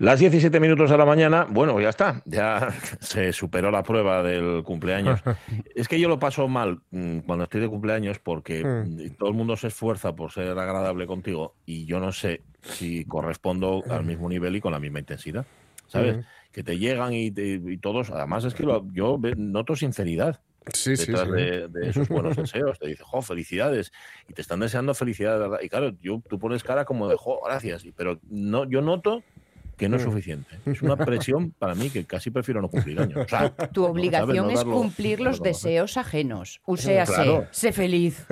Las 17 minutos de la mañana, bueno, ya está, ya se superó la prueba del cumpleaños. es que yo lo paso mal mm, cuando estoy de cumpleaños porque Mm. todo el mundo se esfuerza por ser agradable contigo y yo no sé si correspondo al mismo nivel y con la misma intensidad, ¿sabes? Mm. Que te llegan y, te- y todos, además es que lo- yo noto sinceridad Sí, sí, detrás sí. de, de esos buenos deseos. Te dice, jo, felicidades. Y te están deseando felicidad de verdad. Y claro, yo, tú pones cara como de, jo, gracias. Pero no, yo noto que no es Mm. suficiente. Es una presión para mí que casi prefiero no cumplir años. O sea, Tu obligación es darlo- cumplir los deseos ajenos. O sea, Claro. sé, feliz.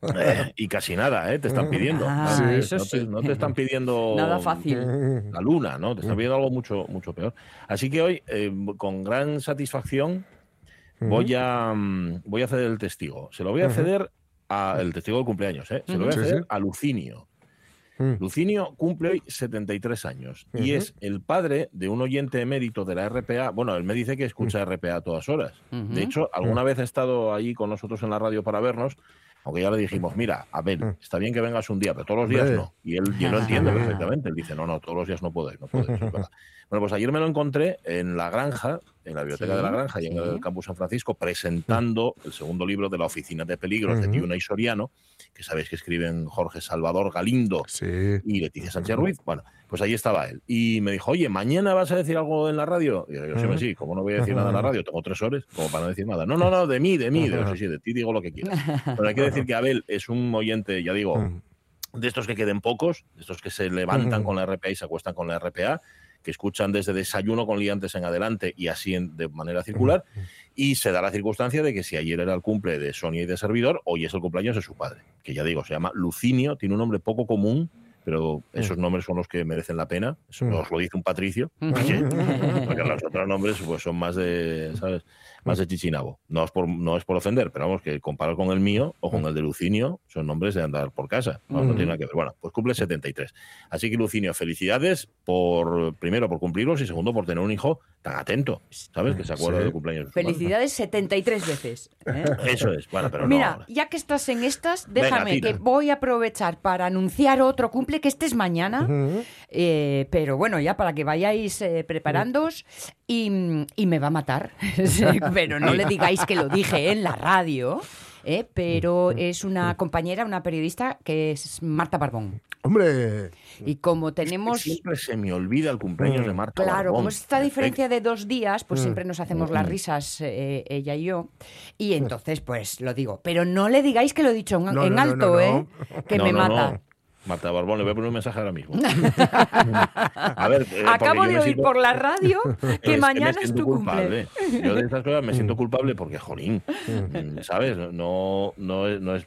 Eh, y casi nada, ¿eh? Te están pidiendo. Ah, eso no, te, sí. no te están pidiendo Nada fácil. la luna, ¿no? Te están pidiendo algo mucho, mucho peor. Así que hoy, eh, con gran satisfacción, voy a, mm, voy a ceder el testigo. Se lo voy a ceder al testigo de cumpleaños, ¿eh? Se lo voy a Sí, ceder sí. a Lucinio. Mm. Lucinio cumple hoy 73 años y Ujú. es el padre de un oyente emérito de la RPA. Bueno, él me dice que escucha RPA a todas horas. De hecho, alguna vez ha estado ahí con nosotros en la radio para vernos, aunque ya le dijimos, mira, Abel, Mm. está bien que vengas un día, pero todos los días no. Y él, y él lo entiende perfectamente. Él dice, no, no, todos los días no no podéis. eso es verdad". Bueno, pues ayer me lo encontré en la granja, en la biblioteca Sí, de la granja y en sí. el campus San Francisco, presentando el segundo libro de la Oficina de Peligros de. Tiuna y Soriano, que sabéis que escriben Jorge Salvador Galindo Sí. y Leticia Sánchez Ruiz. Bueno, pues ahí estaba él. Y me dijo, oye, ¿mañana vas a decir algo en la radio? Y yo, sí, Ujú. sí, ¿cómo no voy a decir nada en la radio? Tengo tres horas como para no decir nada. No, no, no, de mí, de mí. Digo, sí, sí, de ti digo lo que quieras. Pero hay que decir que Abel es un oyente, ya digo, de estos que queden pocos, de estos que se levantan con la RPA y se acuestan con la RPA, que escuchan desde desayuno con liantes en adelante y así en- de manera circular. Y se da la circunstancia de que si ayer era el cumple de Sonia y de Servidor, hoy es el cumpleaños de su padre, que ya digo, se llama Lucinio, tiene un nombre poco común, pero esos nombres son los que merecen la pena. Eso Mm. nos lo dice un patricio, porque, porque los otros nombres pues, son más de, ¿sabes? Más de chichinabo. No es, por, no es por ofender, pero vamos, que comparar con el mío o con el de Lucinio son nombres de andar por casa. No, no Mm. tiene nada que ver. Bueno, pues cumple 73. Así que Lucinio, felicidades por, primero, por cumplirlos y segundo, por tener un hijo tan atento, ¿sabes? Que se acuerda Sí. del cumpleaños. de madre. Felicidades 73 veces. ¿eh? Eso es, bueno, pero Mira, no. ya que estás en estas, déjame que voy a aprovechar para anunciar otro cumple que este es mañana. Eh, pero bueno, ya para que vayáis eh, preparándoos y, y me va a matar. Pero no le digáis que lo dije en la radio. ¿eh? Pero es una compañera, una periodista que es Marta Barbón. Hombre. Y como tenemos... siempre se me olvida el cumpleaños de Marta. Claro, Barbón. como es esta diferencia de dos días, pues Mm. siempre nos hacemos las Mm. risas eh, ella y yo. Y entonces, pues lo digo. Pero no le digáis que lo he dicho en, No, en no, no, alto, no, ¿eh? Que No, me no, mata. Marta Barbón, le voy a poner un mensaje ahora mismo. A ver, eh, Acabo de oír siento- por la radio Es que mañana es siento tu cumple. culpable. Yo de estas cosas me siento culpable porque, jolín, mm, ¿sabes? No, no, es, no, es,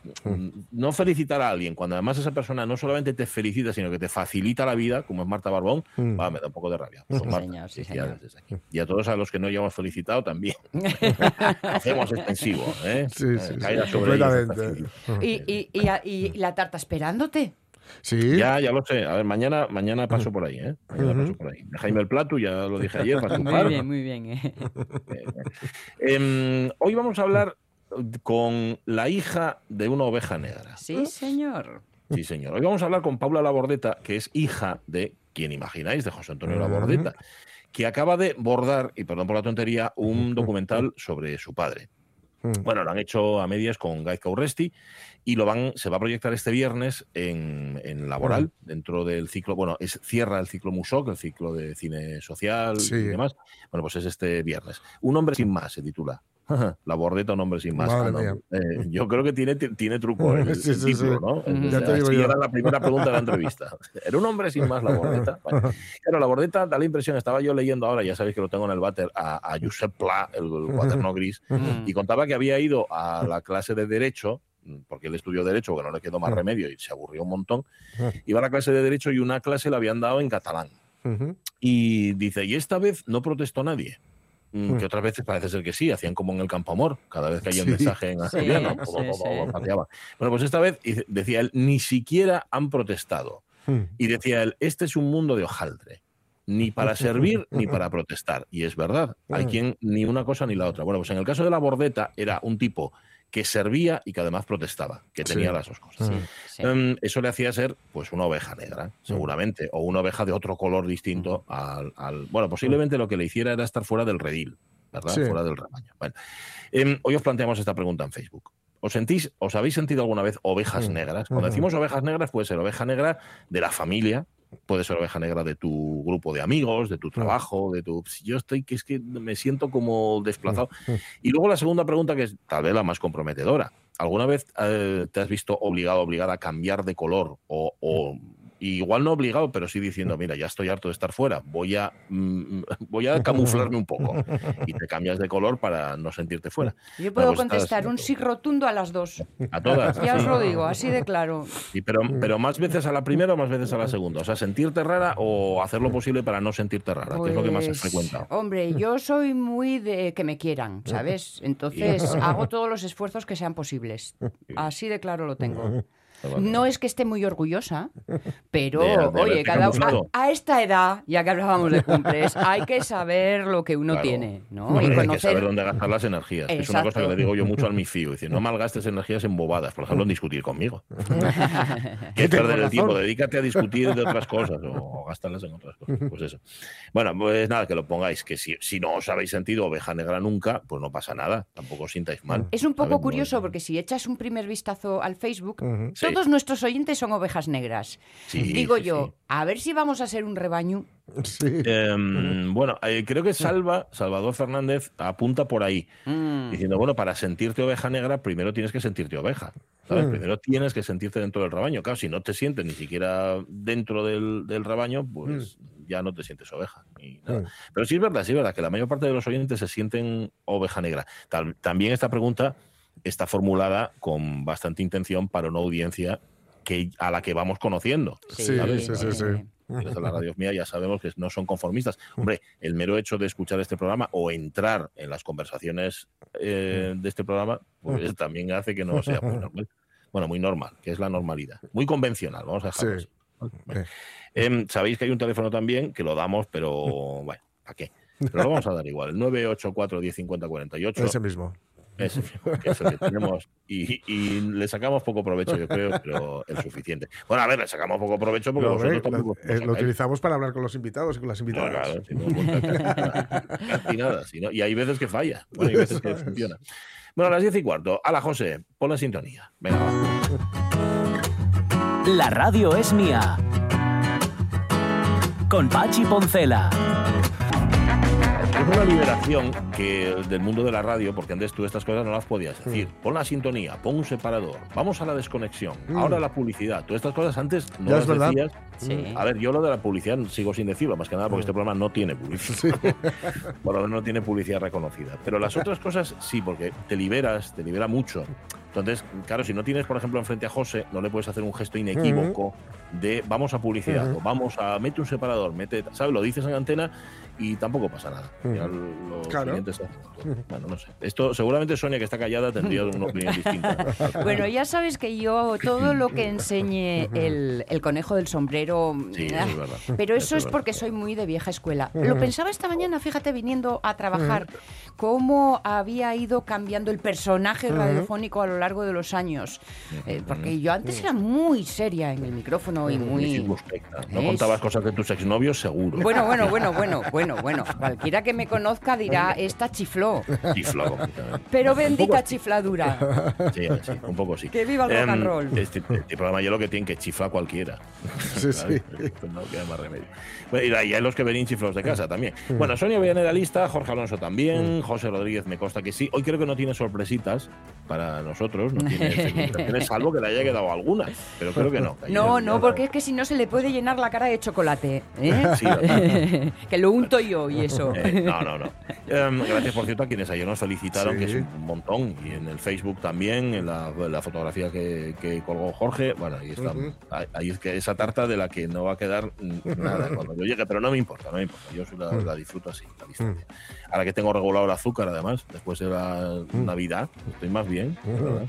no felicitar a alguien cuando además esa persona no solamente te felicita, sino que te facilita la vida, como es Marta Barbón, Mm. va, me da un poco de rabia. Sí, Pues, Marta, señor, sí, felicidades señor. desde aquí. Y a todos a los que no hayamos felicitado también. Hacemos extensivo, ¿eh? Sí, Eh, sí, sí, completamente. felicitación. Y, y- y a- y la tarta esperándote. Sí. Ya, ya lo sé. A ver, mañana, mañana paso por ahí, ¿eh? Mañana Ujú. paso por ahí. Jaime el Plato, ya lo dije ayer, para Muy bien, muy bien. eh. Em, hoy vamos a hablar con la hija de una oveja negra. Sí, señor. Sí, señor. Hoy vamos a hablar con Paula Labordeta, que es hija de, quien imagináis, de José Antonio. Labordeta, que acaba de bordar, y perdón por la tontería, un documental sobre su padre. Mm. Bueno, lo han hecho a medias con Guy Caurresti y lo van, se va a proyectar este viernes en, en Laboral, dentro del ciclo, bueno, es, cierra el ciclo Musoc, el ciclo de cine social Sí. y demás. Bueno, pues es este viernes. Un hombre sin más se titula. La bordeta, un hombre sin más. Madre Ah, no. Eh, yo creo que tiene, tiene truco el, Sí, el sí, título, sí. ¿no? Ya te digo yo. era la primera pregunta de la entrevista. ¿Era un hombre sin más la bordeta? Bueno, claro, la bordeta da la impresión, estaba yo leyendo ahora, ya sabéis que lo tengo en el váter, a, a Josep Pla, el, el cuaderno gris, Mm. y contaba que había ido a la clase de Derecho, porque él estudió Derecho, que no le quedó más Mm. remedio y se aburrió un montón. Mm. Iba a la clase de Derecho y una clase la habían dado en catalán. Ujú. Y dice, y esta vez no protestó nadie. Mm. Que otras veces parece ser que sí, hacían como en el campo amor, cada vez que hay un Sí. mensaje en asturiano, sí, sí. Bueno, pues esta vez decía él, ni siquiera han protestado. Mm. Y decía él, este es un mundo de hojaldre. Ni para servir ni para protestar. Y es verdad, hay quien ni una cosa ni la otra. Bueno, pues en el caso de la bordeta era un tipo que servía y que además protestaba, que tenía Sí. las dos cosas. Sí, sí. Em, eso le hacía ser pues una oveja negra, seguramente, o una oveja de otro color distinto al, al- Bueno, posiblemente lo que le hiciera era estar fuera del redil, ¿verdad? Sí. Fuera del rebaño. Bueno, em, hoy os planteamos esta pregunta en Facebook. ¿Os sentís, os habéis sentido alguna vez ovejas Mm. negras? Cuando decimos ovejas negras, puede ser oveja negra de la familia, puede ser oveja negra de tu grupo de amigos, de tu trabajo, de tu. Si Yo estoy que es que me siento como desplazado. Y luego la segunda pregunta, que es tal vez la más comprometedora. ¿Alguna vez eh, te has visto obligado, obligada a cambiar de color? O, o- y igual no obligado, pero sí diciendo, mira, ya estoy harto de estar fuera, voy a, mm, voy a camuflarme un poco. Y te cambias de color para no sentirte fuera. Yo puedo pues estás- contestar un sí rotundo a las dos. A todas. Ya os lo digo, así de claro. Pero, pero más veces a la primera o más veces a la segunda. O sea, sentirte rara o hacer lo posible para no sentirte rara, que es lo que más has Pues, frecuentado. Hombre, yo soy muy de que me quieran, ¿sabes? Entonces hago todos los esfuerzos que sean posibles. Así de claro lo tengo. No es que esté muy orgullosa, pero De- de oye, cada a, a esta edad, ya que hablábamos de cumples, hay que saber lo que uno Claro. tiene, ¿no? Y Hay que saber dónde gastar las energías. Es una cosa que le digo yo mucho al mi fío. Dice, no malgastes energías en bobadas, por ejemplo, en discutir conmigo. que perder el tiempo, dedícate a discutir de otras cosas o gastarlas en otras cosas. Pues eso. Bueno, pues nada, que lo pongáis, que si, si no os habéis sentido oveja negra nunca, pues no pasa nada, tampoco os sintáis mal. Es un poco curioso porque si echas un primer vistazo al Facebook. Sí. Todos nuestros oyentes son ovejas negras. Sí, Digo sí, yo, sí. a ver si vamos a ser un rebaño. Sí. Em, bueno, eh, creo que Salva, Salvador Fernández, apunta por ahí, Mm. diciendo, bueno, para sentirte oveja negra, primero tienes que sentirte oveja. ¿sabes? Mm. Primero tienes que sentirte dentro del rebaño. Claro, si no te sientes ni siquiera dentro del, del rebaño, pues ya no te sientes oveja. ni nada. Mm. Pero sí es verdad, sí es verdad que la mayor parte de los oyentes se sienten oveja negra. Tal- también esta pregunta está formulada con bastante intención para una audiencia que, a la que vamos conociendo. Sí, sí, sí, sí. Desde la radio mía ya sabemos que no son conformistas. Hombre, el mero hecho de escuchar este programa o entrar en las conversaciones eh, de este programa, pues también hace que no sea muy normal. Bueno, muy normal, que es la normalidad. Muy convencional, vamos a dejarlo Sí. así. Bueno. Em, Sabéis que hay un teléfono también que lo damos, pero bueno, ¿para qué? Pero lo vamos a dar igual, el 984 1050 48. Ese mismo. Mismo, que es tenemos y, y le sacamos poco provecho, yo creo, pero el suficiente. Bueno, a ver, le sacamos poco provecho porque Lo, vosotros ve, tampoco lo- eh, lo utilizamos para hablar con los invitados y con las no, invitadas. claro, si no, pues, nada. si no- y hay veces que falla, bueno, hay veces que Eso es. funciona. Bueno, a las 10 y cuarto. A la José, pon la sintonía. Venga, va. La radio es mía. Con Pachi Poncela. Es una liberación que del mundo de la radio, porque antes tú estas cosas no las podías decir. Pon la sintonía, pon un separador, vamos a la desconexión, Mm. ahora la publicidad. Tú estas cosas antes no Ya las decías. Sí. A ver, yo lo de la publicidad sigo sin decirlo, más que nada porque este programa no tiene publicidad. Por lo menos no tiene publicidad reconocida. Pero las otras cosas sí, porque te liberas, te libera mucho. Entonces, claro, si no tienes, por ejemplo, enfrente a José, no le puedes hacer un gesto inequívoco de vamos a publicidad o vamos a mete un separador, mete, ¿sabes? Lo dices en antena y tampoco pasa nada. Ujú. Ya los Claro. clientes. Bueno, no sé. Esto seguramente Sonia, que está callada, tendría una opinión distinta. Bueno, ya sabes que yo todo lo que enseñe el, el conejo del sombrero... Sí, ah, es verdad. Pero eso es porque soy muy de vieja escuela. Lo pensaba esta mañana, fíjate, viniendo a trabajar, cómo había ido cambiando el personaje radiofónico a lo largo de los años. Eh, porque yo antes era muy seria en el micrófono y Muy. No contabas cosas de tus exnovios, seguro. Bueno, bueno, bueno, bueno, bueno, bueno. Cualquiera que me conozca dirá, esta chifló. Completamente. Pero bendita chifladura. Sí, sí, un poco sí. Que viva el rock and Em, roll. Este, este programa yo lo que tiene que chifla cualquiera. Sí, ¿sabes? sí. No queda más remedio. Bueno, y hay los que ven chiflos de casa también. Bueno, Sonia Villanera lista, Jorge Alonso también, José Rodríguez me consta que sí. Hoy creo que no tiene sorpresitas para nosotros, no tiene salvo que le haya quedado alguna. Pero creo que no. No, no, porque es que si no se le puede llenar la cara de chocolate. ¿eh? Sí, que lo unto yo y eso. Eh, no, no, no. Em, gracias, por cierto, a quienes ayer nos felicitaron, Sí. que es un montón. Y en el Facebook también, en la, la fotografía que, que colgó Jorge. Bueno, ahí está. Ujú. Ahí- Ahí es que esa tarta de la que no va a quedar mm, nada cuando yo llegue, pero no me importa, no me importa. Yo la, la disfruto así, la distancia. Ahora que tengo regulado el azúcar, además, después de la Navidad, estoy más bien. ¿verdad?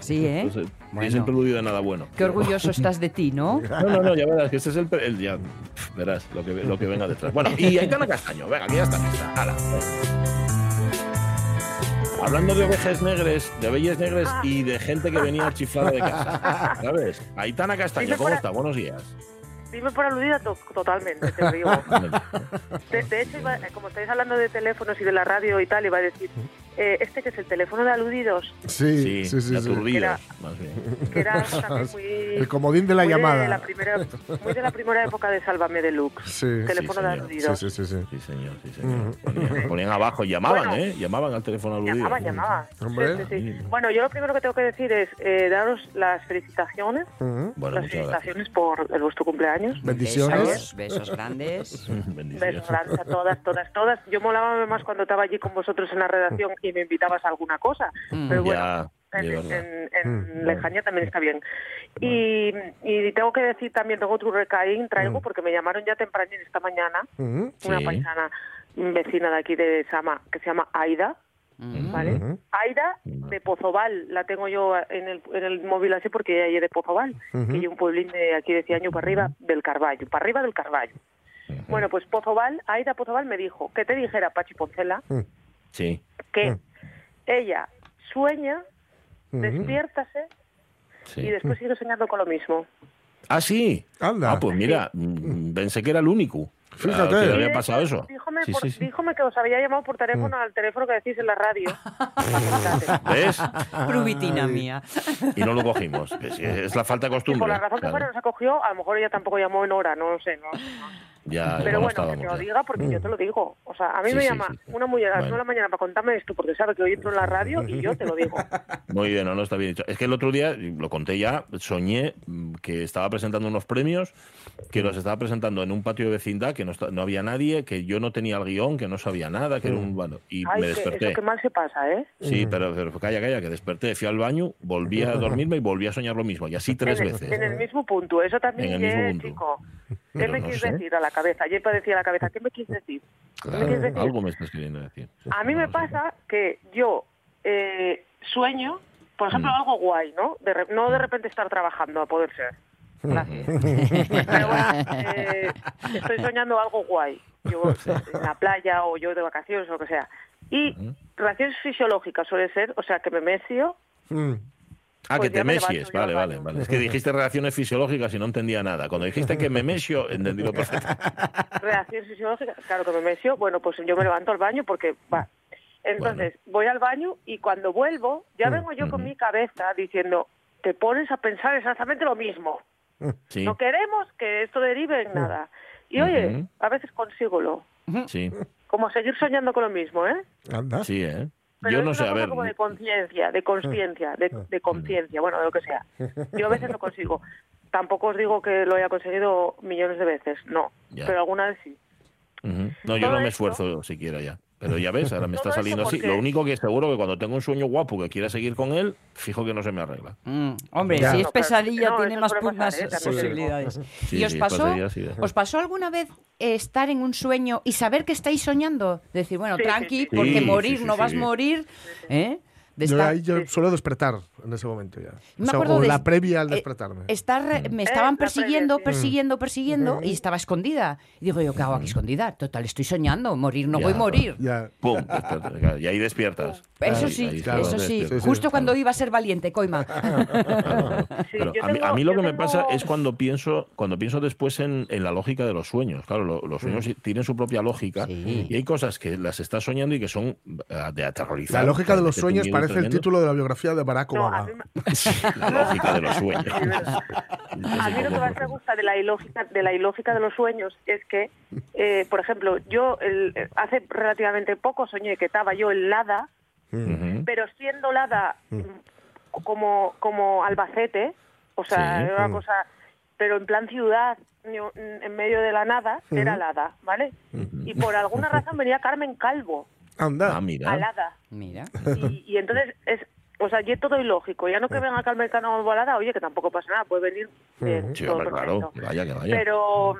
Sí, ¿eh? Entonces, Bueno. Es el preludio de nada bueno. Qué orgulloso estás de ti, ¿no? No, no, no, ya verás, que este es el, el- ya verás lo que, lo que venga detrás. Bueno, y Aitana Castaño, venga, aquí ya está lista. Hala. Hablando de ovejas negras, de ovejas negras y de gente que venía chiflada de casa. ¿Sabes? Aitana Castaño, ¿cómo está? Buenos días. Dime por aludida to- totalmente, te lo digo. De, de hecho, iba- como estáis hablando de teléfonos y de la radio y tal, iba a decir, eh, este que es el teléfono de aludidos, Sí, Sí, sí, sí. aturdidos, Era- más bien. que era muy... El comodín de la muy llamada. De la primera, muy de la primera época de Sálvame Deluxe. Sí, teléfono sí, de aludidos. Sí, sí, sí, sí. Sí, señor, sí, señor. Ponían, ponían abajo, llamaban, Bueno. ¿eh? Llamaban al teléfono aludido. Llamaba, llamaba. Hombre. Sí, sí, sí. Bueno, yo lo primero que tengo que decir es eh, daros las felicitaciones. Bueno, las gracias. felicitaciones por el vuestro cumpleaños. Bendiciones. Besos, besos grandes. Bendiciones. Besos grandes a todas, todas, todas. Yo molaba más cuando estaba allí con vosotros en la redacción y me invitabas a alguna cosa. Mm. Pero bueno, Ya, en, en- en Mm. lejanía también está bien. Y, y tengo que decir también, tengo otro recaín, traigo, porque me llamaron ya temprano esta mañana, una Sí. paisana vecina de aquí de Sama, que se llama Aida. Mm. ¿Vale? Aida de Pozobal, la tengo yo en el, en el móvil así porque ella es de Pozobal, Ujú. que es un pueblín de aquí de Ciaño para arriba del Carballo, para arriba del Carballo. Bueno, pues Pozobal, Aida Pozobal me dijo que te dijera Pachi Poncela Mm. Sí. que Mm. ella sueña, despiértase sí. y después sigue soñando con lo mismo. Ah, sí. Anda. Ah, pues mira, mm, pensé que era el único. Fíjate. ah, que le Y había pasado eso. Díjome, Sí, por- sí, sí. díjome que os había llamado por teléfono al teléfono que decís en la radio. ¿Ves? Prubitina mía. Y no lo cogimos. Es, es la falta de Y costumbre. por la razón que claro. fuera no se cogió, a lo mejor ella tampoco llamó en hora, no lo sé. No, Ya, Pero bueno, que te lo diga porque yo te lo digo. O sea, a mí Sí, me sí, llama sí, una mujer a las Bueno. de la mañana para contarme esto porque sabe que hoy entro en la radio y yo te lo digo. Muy bien, no, no está bien dicho. Es que el otro día, lo conté ya, soñé mm, que estaba presentando unos premios, que los estaba presentando en un patio de vecindad, que no, esta- no había nadie, que yo no tenía el guion, que no sabía nada, que era un... Bueno, y Ay, me que desperté. eso que mal se pasa, ¿eh? Sí, pero, pero calla, calla, que desperté, fui al baño, volví a dormirme y volví a soñar lo mismo, y así tres en, el, veces. en el mismo punto, eso también En el mismo es, punto. chico. ¿Qué Pero me no quieres sé. decir a la cabeza? Yo decía a la cabeza, ¿qué me quieres decir? ¿Qué me Claro, quieres decir? algo me estás queriendo decir. A mí me No sé. pasa que yo eh, sueño, por ejemplo, Mm. algo guay, ¿no? De re- no de repente estar trabajando, a poder ser. Gracias. Pero bueno, eh, estoy soñando algo guay. Yo en la playa o yo de vacaciones o lo que sea. Y Ujú. reacciones fisiológicas suele ser, o sea, que me mecio. Mm. Ah, Pues que te me mesies, vale, al vale, baño. vale. Es que dijiste reacciones fisiológicas y no entendía nada. Cuando dijiste que me mesio, entendí lo perfecto. Reacciones fisiológicas, claro que me mecio. Bueno, pues yo me levanto al baño porque va. Entonces, voy al baño y cuando vuelvo, ya vengo yo con Ujú. mi cabeza diciendo, te pones a pensar exactamente lo mismo. Sí, No queremos que esto derive en nada. Y oye, Ujú. a veces consíguelo. sí, Como seguir soñando con lo mismo, ¿eh? Anda. sí, ¿eh? Pero Yo es no una sé, a cosa ver. como de conciencia, de conciencia, de, de conciencia, bueno, de lo que sea. Yo a veces lo consigo. Tampoco os digo que lo haya conseguido millones de veces, no. Ya. Pero alguna vez sí. Ujú. No, yo Todo no me esto- esfuerzo siquiera ya. Pero ya ves, ahora me está saliendo así. Lo único que seguro que cuando tengo un sueño guapo que quiera seguir con él, fijo que no se me arregla. Mm, hombre, Ya. si es pesadilla no, tiene más, pasar, ¿eh? Posibilidades. Sí, ¿Y os sí, pasó, pasaría de- os pasó alguna vez estar en un sueño y saber que estáis soñando? Decir, bueno, tranqui, sí. porque Sí, morir sí, sí, no vas a morir. ¿eh? De Yo estar- yo suelo despertar en ese momento ya. Me O sea, acuerdo o de- la previa al eh, despertarme. estar, me estaban previa, persiguiendo, sí. persiguiendo, persiguiendo y estaba escondida. Y digo, ¿yo qué hago aquí escondida? Total, estoy soñando, morir no Ya, voy a morir. Ya. ¡Pum! y ahí despiertas. Eso Ahí- sí, ahí claro. eso sí. Justo sí. cuando iba a ser valiente, coima. Sí, Pero yo a, mí, tengo- a mí lo que me pasa es cuando pienso cuando pienso después en, en la lógica de los sueños. Claro, lo- los sueños tienen su propia lógica Sí. y hay cosas que las estás soñando y que son eh, de aterrorizar. La lógica de los sueños parece el título de la biografía de Barack Obama. La lógica de los sueños. a mí lo que más me gusta de la ilógica de la ilógica de los sueños es que, eh, por ejemplo, yo el- hace relativamente poco soñé que estaba yo en Lada, pero siendo Lada como como Albacete, o sea, Sí. era una Mm. cosa, pero en plan ciudad, en medio de la nada, era Lada, ¿vale? Y por alguna razón venía Carmen Calvo Anda. Ah, mira. a Lada. Mira. Y, y entonces es, o sea, y es todo ilógico. Ya no que venga Carmen Calvo volada, oye, que tampoco pasa nada, puede venir Sí, todo hombre, claro. Vaya, que vaya. Pero,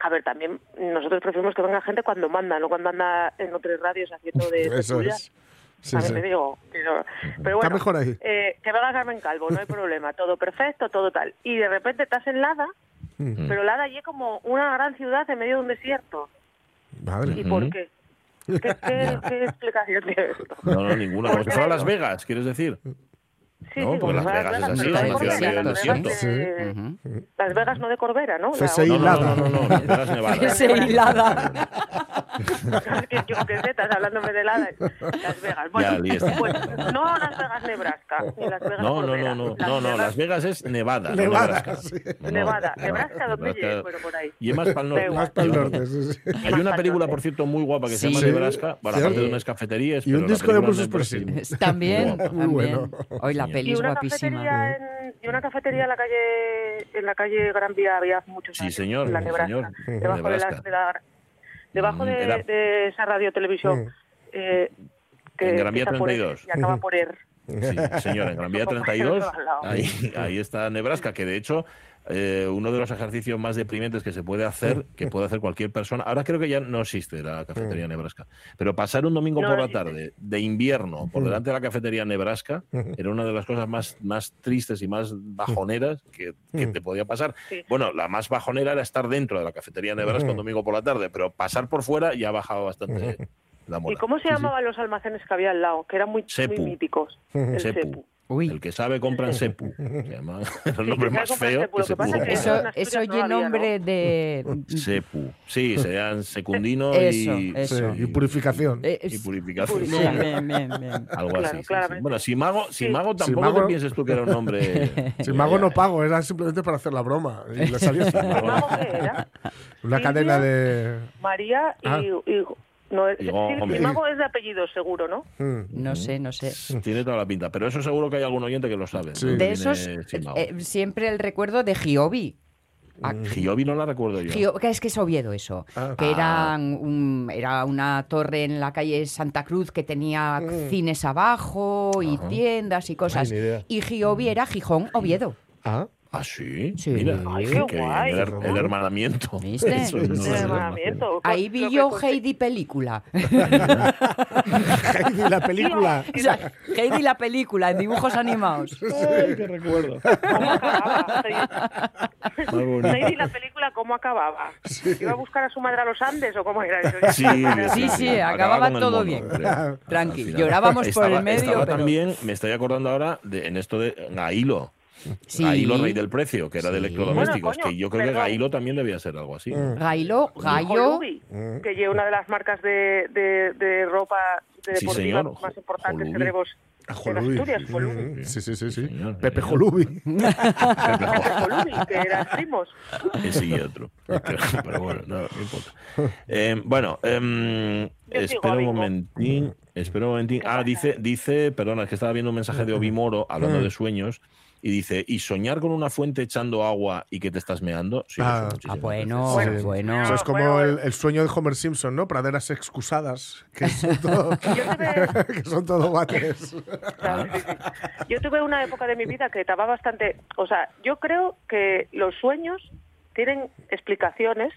a ver, también nosotros preferimos que venga gente cuando manda, no cuando anda en otras radios haciendo de Eso es. Sí, También sí. te digo. Pero, bueno, mejor ahí. eh, que venga Carmen Calvo, no hay problema, todo perfecto, todo tal. Y de repente estás en Lada, Mm. pero Lada allí es como una gran ciudad en medio de un desierto. Madre. ¿Y por qué? ¿Qué, qué, qué explicación tiene esto? No, no, ninguna. Como si fuera Las Vegas, ¿quieres decir? Sí, No, sí, porque Las Vegas es así, pero es de una Corbera, ciudad de Las desierto. Vegas de- Ujú. Las Vegas no de Corbera, ¿no? No, Hilada. no, no, no, Las Vegas Nevada. Hilada. otra. Que yo que sé, estás hablándome de Las Las Vegas. Bueno, Ya, listo. pues no Las Vegas, Nebraska, ni Las Vegas, No, no, no, no, Las no, no, Vegas, Las Vegas es Nevada. Nevada, Nevada. Nebraska, ¿dónde? Bueno, por ahí. Y es más para el norte. Da igual. Más para el norte, sí, sí. Hay una película, por cierto, muy guapa que se llama Nebraska, para Sí. parte de unas cafeterías. Y un disco de Bruce. Springsteen. También, Muy bueno. Hoy la Y una guapísima. cafetería en, y una cafetería en la calle en la calle Gran Vía había muchos Sí, años. señor, en la sí, Nebraska. señor. Debajo de la, Nebraska. de la- debajo Mm, de, era- de esa radio televisión Mm. eh, que En Gran Vía empieza por R 32. y acaba por R. Sí, señor, en Gran Vía 32, ahí, ahí está Nebraska, que de hecho eh, uno de los ejercicios más deprimentes que se puede hacer, que puede hacer cualquier persona, ahora creo que ya no existe la cafetería Nebraska, pero pasar un domingo No por la tarde de invierno por delante de la cafetería Nebraska era una de las cosas más, más tristes y más bajoneras que, que te podía pasar. Sí. Bueno, la más bajonera era estar dentro de la cafetería Nebraska un domingo por la tarde, pero pasar por fuera ya ha bajado bastante la ¿Y mola. cómo se Sí, sí. llamaban los almacenes que había al lado? Que eran muy, muy míticos. El Sepu. Sepu. Uy, El que sabe compra en Sepu. Se llama el Sí, nombre más feo Sepu. que que eso, eso no oye nombre de... Sepu. Sí, serían secundino Eso, y, eso. Sí, y purificación. Eh, y purificación. Bien, bien, bien, bien. Algo Claro, así. sí, sí. Bueno, si mago, si Sí. mago tampoco mago- te pienses tú que era un nombre. Sin mago no pago, era simplemente para hacer la broma. Y le salía así. ¿El mago qué era? Una Silvia. cadena de. María y... Ah. y- no, es- sí, Gómez. el mago es de apellido, seguro, ¿no? Mm. No sé, no sé. Tiene toda la pinta. Pero eso seguro que hay algún oyente que lo sabe. De esos, mago. eh, siempre el recuerdo de Giovi. Ah, Giovi no la recuerdo yo. Gio- que es que es Oviedo eso, Ah. que era, un- era una torre en la calle Santa Cruz que tenía cines abajo y Ajá. tiendas y cosas. Ay, ni idea. Y Giovi era Gijón, Oviedo. Ah, Ah, sí. Sí. Mira, Ay, qué qué bien, guay. El, el hermanamiento. ¿Viste? Eso no El es hermanamiento. Ahí vi yo Heidi película. Heidi, la película. O sea, Heidi la película en dibujos animados. Ay, qué recuerdo. ¿Cómo acababa? Heidi, la película, ¿cómo acababa? ¿Iba a buscar a su madre a los Andes o cómo era eso? Sí, Sí, sí, acababa todo mono, bien. Tranqui, llorábamos por el medio, Estaba pero- también, me estoy acordando ahora, de, en esto de Gailo. Sí. Gailo, rey del precio, que era de electrodomésticos. Bueno, coño, que yo creo que. Gailo también debía ser algo así. ¿no? Gailo, Gallo. Lubi, que lleva una de las marcas de, de, de ropa de Sí, deportiva señor. más importantes Jolubi. que tenemos Ah, en Jolubi. Asturias, Jolubi. Mm, Sí, sí, sí. sí. señor. Pepe Jolubi. Jolubi, que eran primos. Ese y otro. Pero bueno, no, no importa. Eh, bueno, em, sigo, espera un momentín. Espera un momentín. Ah, dice, dice, perdona, es que estaba viendo un mensaje de Obi Moro hablando de sueños. Y dice, ¿y soñar con una fuente echando agua y que te estás meando? Sí, Ah. Ah, bueno, veces. Bueno, bueno. Eso es como Bueno, el, el sueño de Homer Simpson, ¿no? Praderas excusadas, que son todo, Yo tuve, que son todo bates. Yo tuve una época de mi vida que estaba bastante... O sea, yo creo que los sueños tienen explicaciones,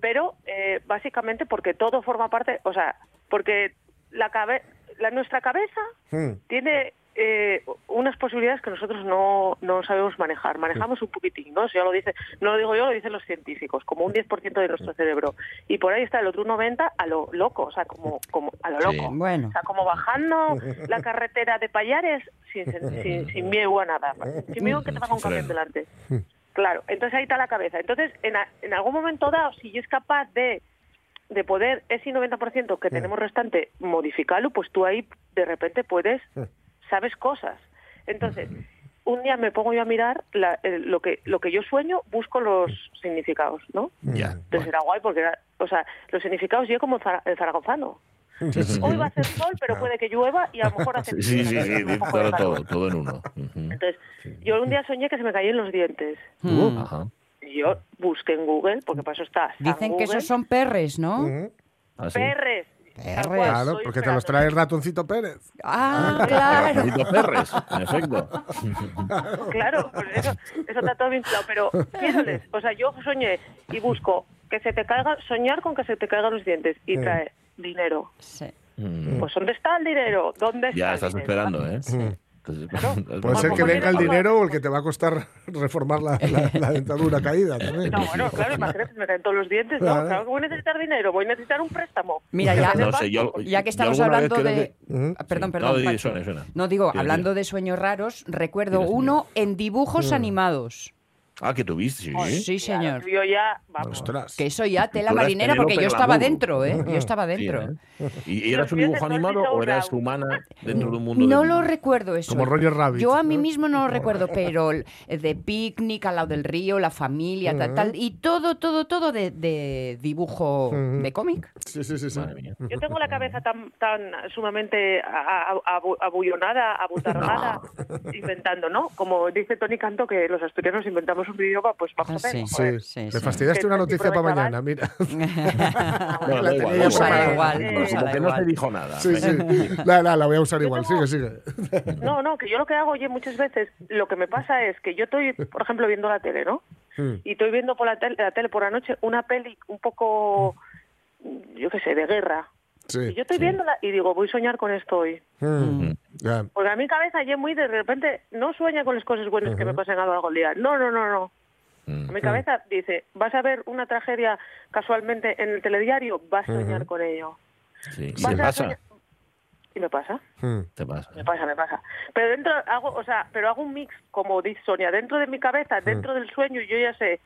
pero eh, básicamente porque todo forma parte... O sea, porque la, cabe, la nuestra cabeza Mm. tiene eh, unas posibilidades que nosotros no, no sabemos manejar. Manejamos un poquitín, ¿no? Eso ya lo dice, no lo digo yo, lo dicen los científicos, como un 10% de nuestro cerebro. Y por ahí está el otro 90% a lo loco, o sea, como, como a lo Sí. loco. Bueno. O sea, como bajando la carretera de Payares sin, sin, sin miedo a nada. Sin miedo que te pasa un camión delante. Claro, entonces ahí está la cabeza. Entonces, en, a- en algún momento dado, si yo es capaz de, de poder ese 90% que tenemos restante modificarlo, pues tú ahí de repente puedes, sabes cosas. Entonces, un día me pongo yo a mirar la- eh, lo, que, lo que yo sueño, busco los significados, ¿no? Ya. Entonces era guay porque, era, o sea, los significados yo como zara- el zaragozano. Hoy va a hacer sol, pero puede que llueva y a lo mejor hace Sí, sí, sí, sí, todo, todo, todo en uno. Entonces, yo un día soñé que se me caían los dientes. Mm. Ajá. Y yo busqué en Google, porque para eso está. San Dicen que esos son perres, ¿no? Mm. ¿Ah, sí? Perres. Claro, porque te los trae el ratoncito Pérez. Ah, claro. Ratoncito Perres, en efecto. Claro, pues eso, eso está todo vinculado. Pero, fíjales, o sea, yo soñé y busco que se te caiga, soñar con que se te caigan los dientes y trae dinero. Sí. Pues ¿dónde está el dinero? ¿Dónde está Ya el estás dinero? esperando, ¿eh? Entonces, Puede ser que venga el dinero o el que te va a costar reformar la, la- la dentadura caída también. No, bueno, claro, imagínate, me caen todos los dientes. No, Claro. que voy a necesitar dinero, voy a necesitar un préstamo. Mira, ya, No sé, yo- ya que estamos hablando de... Ah, Perdón, Sí. perdón. No, di, Pachi. suena, suena. No, digo, hablando de sueños raros, recuerdo uno en dibujos animados. Ah, que tuviste, sí. Sí, señor. Claro, yo ya, vamos. Ostras. Que eso ya tela marinera porque yo estaba dentro, ¿eh? Yo estaba Sí, dentro. ¿eh? ¿Y eras un dibujo animado o eras humana dentro de un mundo No de lo recuerdo eso. Como Roger Rabbit. Yo a mí ¿no? mismo no lo recuerdo, pero el- de picnic al lado del río, la familia, tal, tal, y todo, todo, todo de, de dibujo de cómic. Sí, sí, sí. sí. Madre mía. Yo tengo la cabeza tan, tan sumamente abullonada, abutargada, inventando, ¿no? Como dice Tony Canto, que los asturianos inventamos un idioma, pues bajo Ah, cero. sí. Sí, Sí, me sí. fastidiaste una noticia para mañana, mira. Bueno, La igual, tenía Úsala igual. igual, Eh, Como úsala que no se dijo nada. Sí, sí. La, la, la voy a usar Yo igual. tengo- Sigue, sigue. No, no, que yo lo que hago, oye, muchas veces, lo que me pasa es que yo estoy, por ejemplo, viendo la tele, ¿no? Mm. Y estoy viendo por la tele, la tele por la noche una peli un poco, yo qué sé, de guerra. Sí. Y yo estoy viéndola y digo, voy a soñar con esto hoy. Mm. Ya. Porque a mi cabeza ya muy de repente no sueña con las cosas buenas que me pasan a lo largo del día. No, no, no, no. Mm. A mi cabeza dice, vas a ver una tragedia casualmente en el telediario, vas a soñar con ello. Sí. ¿Y Vas a pasa? Y me pasa, Mm. Te pasa. me pasa, me pasa. Pero dentro hago, o sea, pero hago un mix, como dice Sonia, dentro de mi cabeza, dentro del sueño, yo ya sé,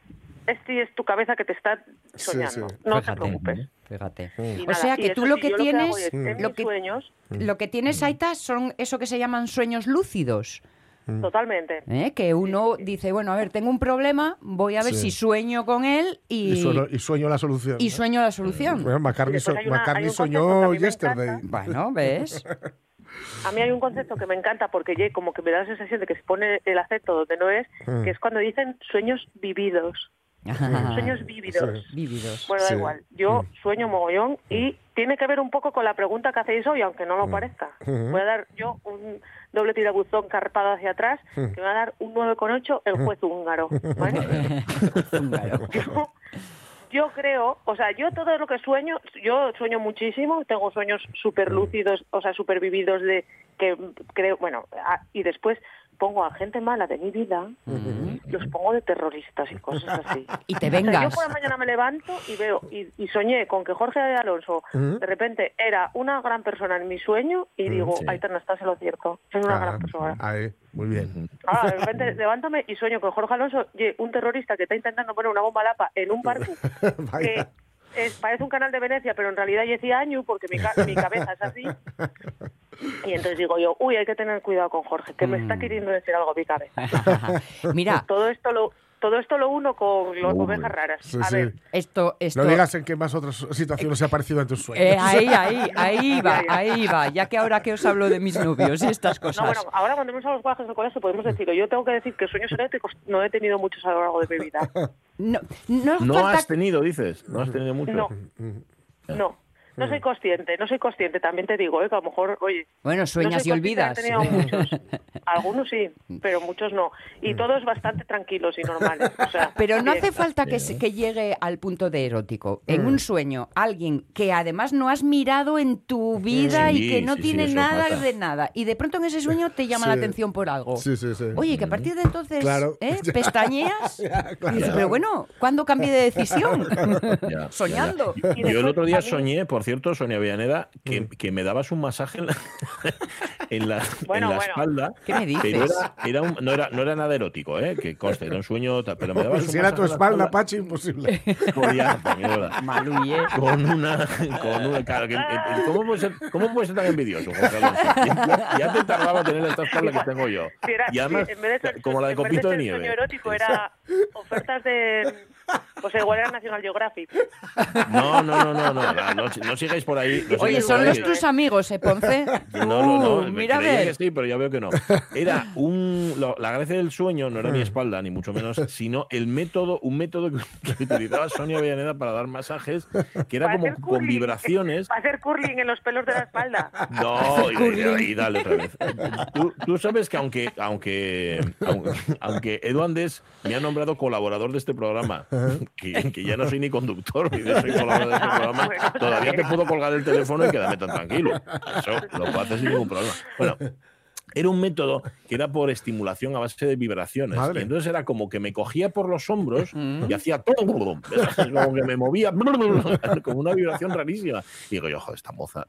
este es tu cabeza que te está Sí, soñando. sí. No te Fíjate. preocupes. Fíjate. Y O sea que tú lo sí, que tienes, es, en lo que, sueños, lo que tienes, Aita, son eso que se llaman sueños lúcidos. totalmente. ¿eh? Que uno dice, bueno, a ver, tengo un problema, voy a ver Sí. si sueño con él y, Y, sueño, y sueño la solución. y ¿no? sueño la solución. Bueno, McCartney, so- una- McCartney soñó Yesterday. Bueno, ¿ves? A mí hay un concepto que me encanta porque ye, como que me da la sensación de que se pone el acento donde no es, Mm. que es cuando dicen sueños vividos. Sueños vívidos. Sí. Vívidos. Bueno, da Sí. igual. Yo Mm. sueño mogollón y tiene que ver un poco con la pregunta que hacéis hoy, aunque no lo parezca. Ujú. Voy a dar yo un doble tirabuzón carpado hacia atrás, que me va a dar un 9,8 el juez húngaro. yo, yo creo, o sea, yo todo lo que sueño, yo sueño muchísimo, tengo sueños súper lúcidos, o sea, súper vividos de que creo, bueno, a- y después pongo a gente mala de mi vida, los pongo de terroristas y cosas así. Y te O sea, yo vengas. por la mañana me levanto y veo y, y soñé con que Jorge Alonso de repente era una gran persona en mi sueño y digo, sí. Aitana, estás en lo cierto, es una Ah, gran persona. ahí, muy bien. Ahora, de repente levántame y sueño con Jorge Alonso, un terrorista que está intentando poner una bomba lapa en un barco que es, parece un canal de Venecia, pero en realidad ya decía año porque mi, ca- mi cabeza es así. Y entonces digo yo, uy, hay que tener cuidado con Jorge, que me Mm. está queriendo decir algo mi cabeza. Mira, Todo esto lo todo esto lo uno con las ovejas raras. Sí, A sí. ver, esto, esto. No digas en qué más otras situaciones se ha aparecido en tus sueños. Eh, ahí, ahí, ahí va, ahí va. Ya que ahora que os hablo de mis novios y estas cosas. no, bueno, ahora cuando vamos a los viajes del colegio podemos decirlo. Yo tengo que decir que sueños eléctricos no he tenido muchos a lo largo de mi vida. no, no No falta- has tenido, dices. No has tenido mucho. No, no. No soy consciente, no soy consciente, también te digo, ¿eh? que a lo mejor, oye, Bueno, no sueñas y olvidas. muchos. Algunos sí, pero muchos no. Y todos bastante tranquilos y normales. o sea, Pero no bien. hace falta que, se- que llegue al punto de erótico. En un sueño, alguien que además no has mirado en tu vida y que no sí, tiene nada de nada. Y de pronto en ese sueño te llama la atención por algo. Sí, sí, sí. Oye, que a partir de entonces Claro. ¿eh? pestañeas. claro. Y dices, pero bueno, ¿cuándo cambié de decisión? Ya, Soñando. ya, ya. Y Yo el otro día soñé, por cierto, Sonia Villaneda, que, Mm. que me dabas un masaje en la, en la, Bueno, en la bueno. espalda. ¿Qué me dices? Pero era, era un- no, era, no era nada erótico, ¿eh? que conste, era un sueño, pero me dabas un si era tu espalda, Pachi, imposible. Es verdad. Maluye. Con una, con una, claro, que, eh, eh, ¿cómo, puede ser, ¿cómo puede ser tan envidioso, Alonso? Ya, ya te tardaba tener esta espalda que tengo yo. Si era- Y además, si en vez de ser- como la de copito de ser nieve. sueño erótico era ofertas de... Pues igual era National Geographic. No, no, no, no, no, no, no, no sigáis por ahí. no Oye, son ahí, los que- tus amigos, ¿eh, Ponce? No, no, no, Uh, mira a creía ver. que sí, pero ya veo que no. Era un lo- la gracia del sueño no era mi espalda ni mucho menos, sino el método, un método que, que utilizaba Sonia Villaneda para dar masajes, que era como con curling. vibraciones. Para hacer curling en los pelos de la espalda. No, y, y- y dale otra vez. Tú, tú sabes que aunque aunque aunque, aunque Edu Andes me ha nombrado colaborador de este programa, que, que ya no soy ni conductor ni soy colaborador de este programa, todavía te puedo colgar el teléfono y quedarme tan tranquilo. Eso lo puedo hacer sin ningún problema. Bueno, era un método que era por estimulación a base de vibraciones. Y entonces era como que me cogía por los hombros y hacía todo, como que me movía como una vibración rarísima. Y digo yo, joder, esta moza.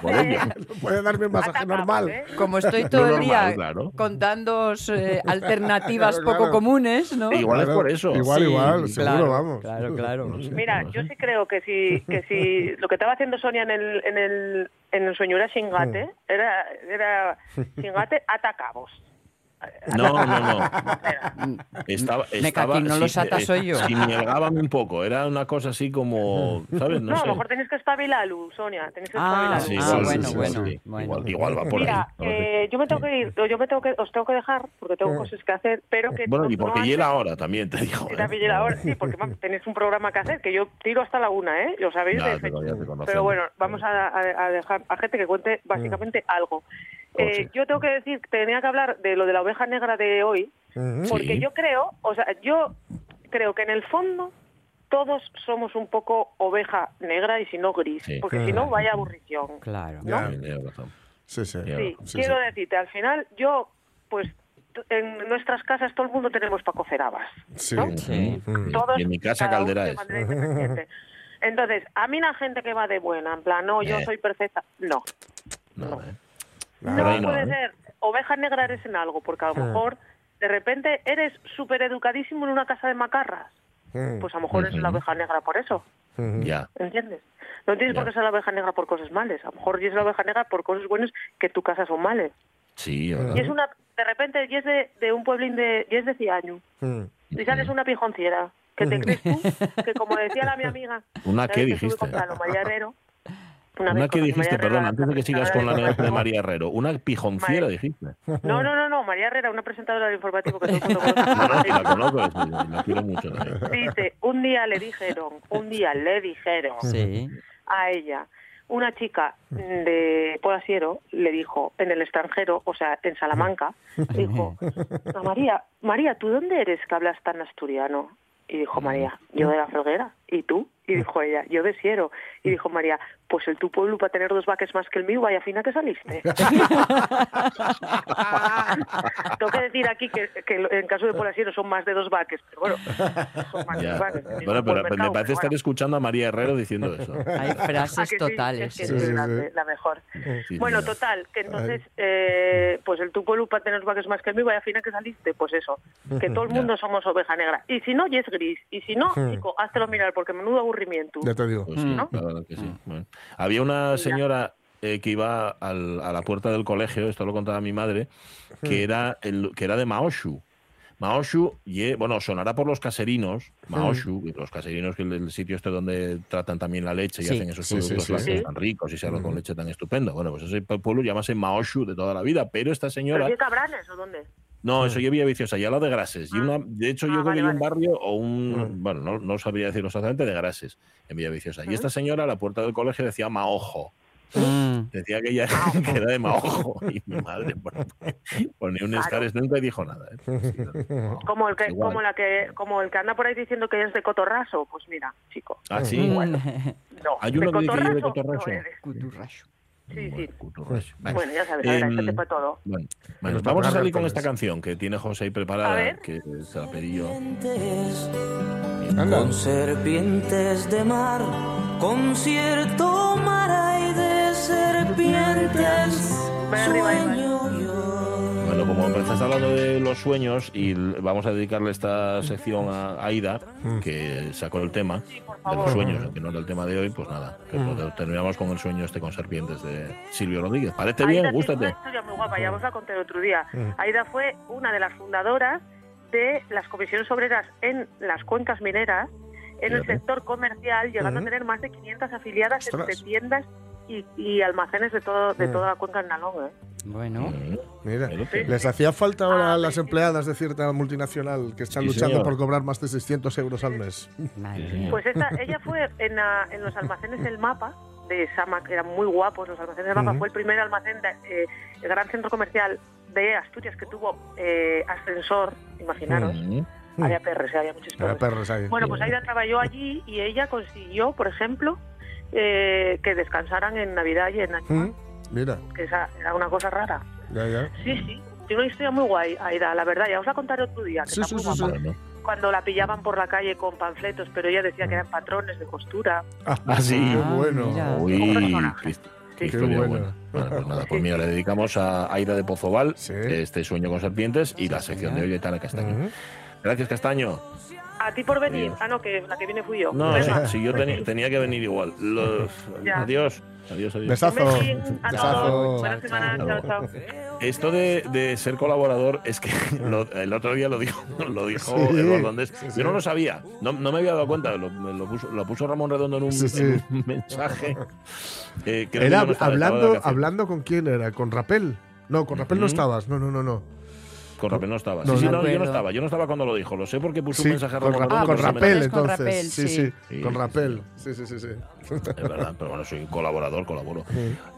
por ello. Puede darme un masaje normal. ¿eh? Como estoy todo el normal, día claro. contando eh, alternativas Claro, claro. poco comunes, ¿no? Igual es por eso. Igual, Sí, igual, seguro, claro, vamos. Claro, claro. No sé, Mira, no yo sí creo que si, que si lo que estaba haciendo Sonia en el, en el, en el sueño era Shingate, era, era Shingate atacabos. No, no, no. Estaba, Me estaba, caquín, no los sí, ata eh, soy yo. sí, me llegaban un poco. Era una cosa así como, ¿sabes? No, No, a sé. lo mejor tenéis que espabilar, Sonia. Tenéis que Ah. Sí, ah, bueno, sí, bueno, sí. bueno. Igual, igual va por Mira, ahí. sé. eh, yo me tengo que ir, yo me tengo que, os tengo que dejar porque tengo cosas que hacer, pero que Bueno, no- y porque no llega ahora también, te digo. ¿eh? también llega ahora, sí, porque tenéis un programa que hacer, que yo tiro hasta la una, ¿eh? Lo sabéis. Ya, de te- ya te. Pero bueno, vamos a, a- a dejar a gente que cuente básicamente algo. Eh, yo tengo que decir tenía que hablar de lo de la oveja negra de hoy, porque Sí. yo creo, o sea, yo creo que en el fondo todos somos un poco oveja negra y si no gris, Sí. porque si no vaya aburrición. Claro. Ya. Sí. Sí, quiero sí. decirte, al final yo, pues en nuestras casas todo el mundo tenemos para cocer habas. Sí. ¿no? Sí. Todos, Y en mi casa caldera de es. Entonces, a mí la gente que va de buena, en plan, no, yo Eh. soy perfecta, no. No, ¿eh? No puede ¿eh? ser oveja negra eres en algo, porque a lo mejor de repente eres súper educadísimo en una casa de macarras. Pues a lo mejor eres la oveja negra por eso. Ya. ¿entiendes? No tienes por qué ser la oveja negra por cosas malas. A lo mejor es la oveja negra por cosas buenas que tu casa son malas. Sí, ¿verdad? Y es una, de repente, y es de, de un pueblín de, y es de Ciaño. Y sales una pijonciera. ¿Qué te crees tú? Que como decía la mi amiga. ¿Una ¿sabes qué dijiste? con Una que dijiste, perdón, la antes de que sigas con la de. María Herrero. Una pijonciera María- dijiste. No, no, no, no, María Herrera, una presentadora de informativo que todo el mundo No, no, conoce. que la conozco, la quiero mucho también. Dice, un día le dijeron, un día le dijeron Sí. a ella, una chica de Polasiero le dijo en el extranjero, o sea, en Salamanca, dijo, a María, María, ¿tú dónde eres que hablas tan asturiano? Y dijo María, yo de la Felguera. ¿Y tú? Y dijo ella, yo de Siero. Y dijo María, pues el tu pueblo para tener dos vaques más que el mío, vaya fina que saliste. Tengo que decir aquí que, que en caso de Polasiero son más de dos vaques, pero bueno, son más de Ya. dos vaques. Es Bueno, pero me mercado, parece pero estar bueno. escuchando a María Herrero diciendo eso. Hay ¿A frases que sí? totales. Es que Sí, es sí, sí. la mejor. Sí, Bueno, total, que entonces, eh, pues el tu pueblo para tener vaques más que el mío, vaya fina que saliste, pues eso, que todo el Ya. mundo somos oveja negra. Y si no, y es gris. Y si no, Hmm. chico, háztelo mirar, porque menudo aburrimiento. Ya te digo. Pues sí, ¿no? la verdad que sí. Bueno. Había una señora eh, que iba al- a la puerta del colegio, esto lo contaba mi madre, que era, el, que era de Maoshu. Maoshu, ye- bueno, sonará por los caserinos, Maoshu, y los caserinos que es el sitio este donde tratan también la leche y Sí. hacen esos Sí, sí, productos sí. Sí. tan ricos y se hacen con leche tan estupendo. Bueno, pues ese pueblo llamase Maoshu de toda la vida, pero esta ¿Pero señora... qué cabranes o dónde? No, eso yo Villa Viciosa, ya lo de Grases. Y una, de hecho, yo Ah, creo que vale, hay un vale. barrio o un. Bueno, no, no sabría decirlo exactamente, de Grases, en Villa Viciosa. Y esta señora a la puerta del colegio decía Maojo. Mm. Decía que ella que era de Maojo. Y mi madre bueno, ponía un escares nunca y dijo nada. ¿eh? Como el que, Igual. como la que, como el que anda por ahí diciendo que es de Cotorraso, pues mira, chico, Ah, sí. Mm. no. Hay de uno que dice que de Cotorraso, Cotorraso. no Sí, sí. Bueno. Vale. Bueno, ya sabes, a ver, hay Em, gente para todo. Bueno, Nos bueno, vamos a salir con ratones. esta canción que tiene José ahí A preparada, ver. que se la pedí yo. Con serpientes de mar, concierto mar hay de serpientes. Sueño. Bueno, como empezaste hablando de los sueños y vamos a dedicarle esta sección a Aida, que sacó el tema de los sueños, que no es el tema de hoy, pues nada, que pues terminamos con el sueño este con serpientes de Silvio Rodríguez. ¿Parece bien? Aida Gústate. Una historia muy guapa, ya os la conté el otro día. Aida fue una de las fundadoras de las comisiones obreras en las cuencas mineras, en el sector comercial, llegando a tener más de 500 afiliadas Ostras. entre tiendas y, y almacenes de todo de Mm. toda la cuenca del Nalón. ¿eh? Bueno. Mm, Mira, les hacía falta ahora Ah, a las sí. empleadas de cierta multinacional que están Sí, luchando señor. por cobrar más de 600 euros al mes. Madre. Pues esta, ella fue en, la- en los almacenes del Mapa de Sama, que eran muy guapos. Los almacenes del Mapa Ujú. fue el primer almacén, de, eh, el gran centro comercial de Asturias que tuvo eh, ascensor, imaginaros. Mm, Había perros, eh, había muchos ahí. Bueno, pues Aida trabajó allí y ella consiguió, por ejemplo, eh, que descansaran en Navidad y en Año Mm, Mira. que esa era una cosa rara. Ya, ya. Sí, sí. Tiene una historia muy guay, Aida, la verdad. Ya os la contaré otro día. Que Sí, está sí, muy sí. Cuando la pillaban por la calle con panfletos, pero ella decía que eran patrones de costura. Ah, sí. Qué Ah, bueno. mira. Uy, qué, qué buena. bueno. Pues nada, pues mira, le dedicamos a Aida de Pozoval, Sí. este sueño con serpientes y la sección de hoy de Tana Castaño. Gracias, Castaño. A ti por venir. Adiós. Ah, no, que la que viene fui yo. No, Venga. si yo teni- tenía que venir igual. Los-. Adiós. Adiós, adiós. Besazo. Besazo. Chao, chao. Esto de, de ser colaborador es que lo- el otro día lo dijo, lo dijo Sí, Eduardo Andés. sí, sí. Yo no lo sabía, no, no me había dado cuenta. Lo, me lo puso, lo puso Ramón Redondo en un, Sí, sí. en un mensaje. eh, que Era no estaba, hablando, hablando con quién era, con Rapel. No, con Rapel no estabas. No, no, no, no. Con Rapel no estaba. No, sí, sí, no yo no estaba. Yo no estaba cuando lo dijo. Lo sé porque puso Sí, un mensaje a con, Ramón Ra- con se me- Rapel, Entonces con. Rapel, sí, sí. sí, Sí, con Rapel. Sí, sí, sí, sí. Es verdad, pero bueno, soy colaborador, colaboro.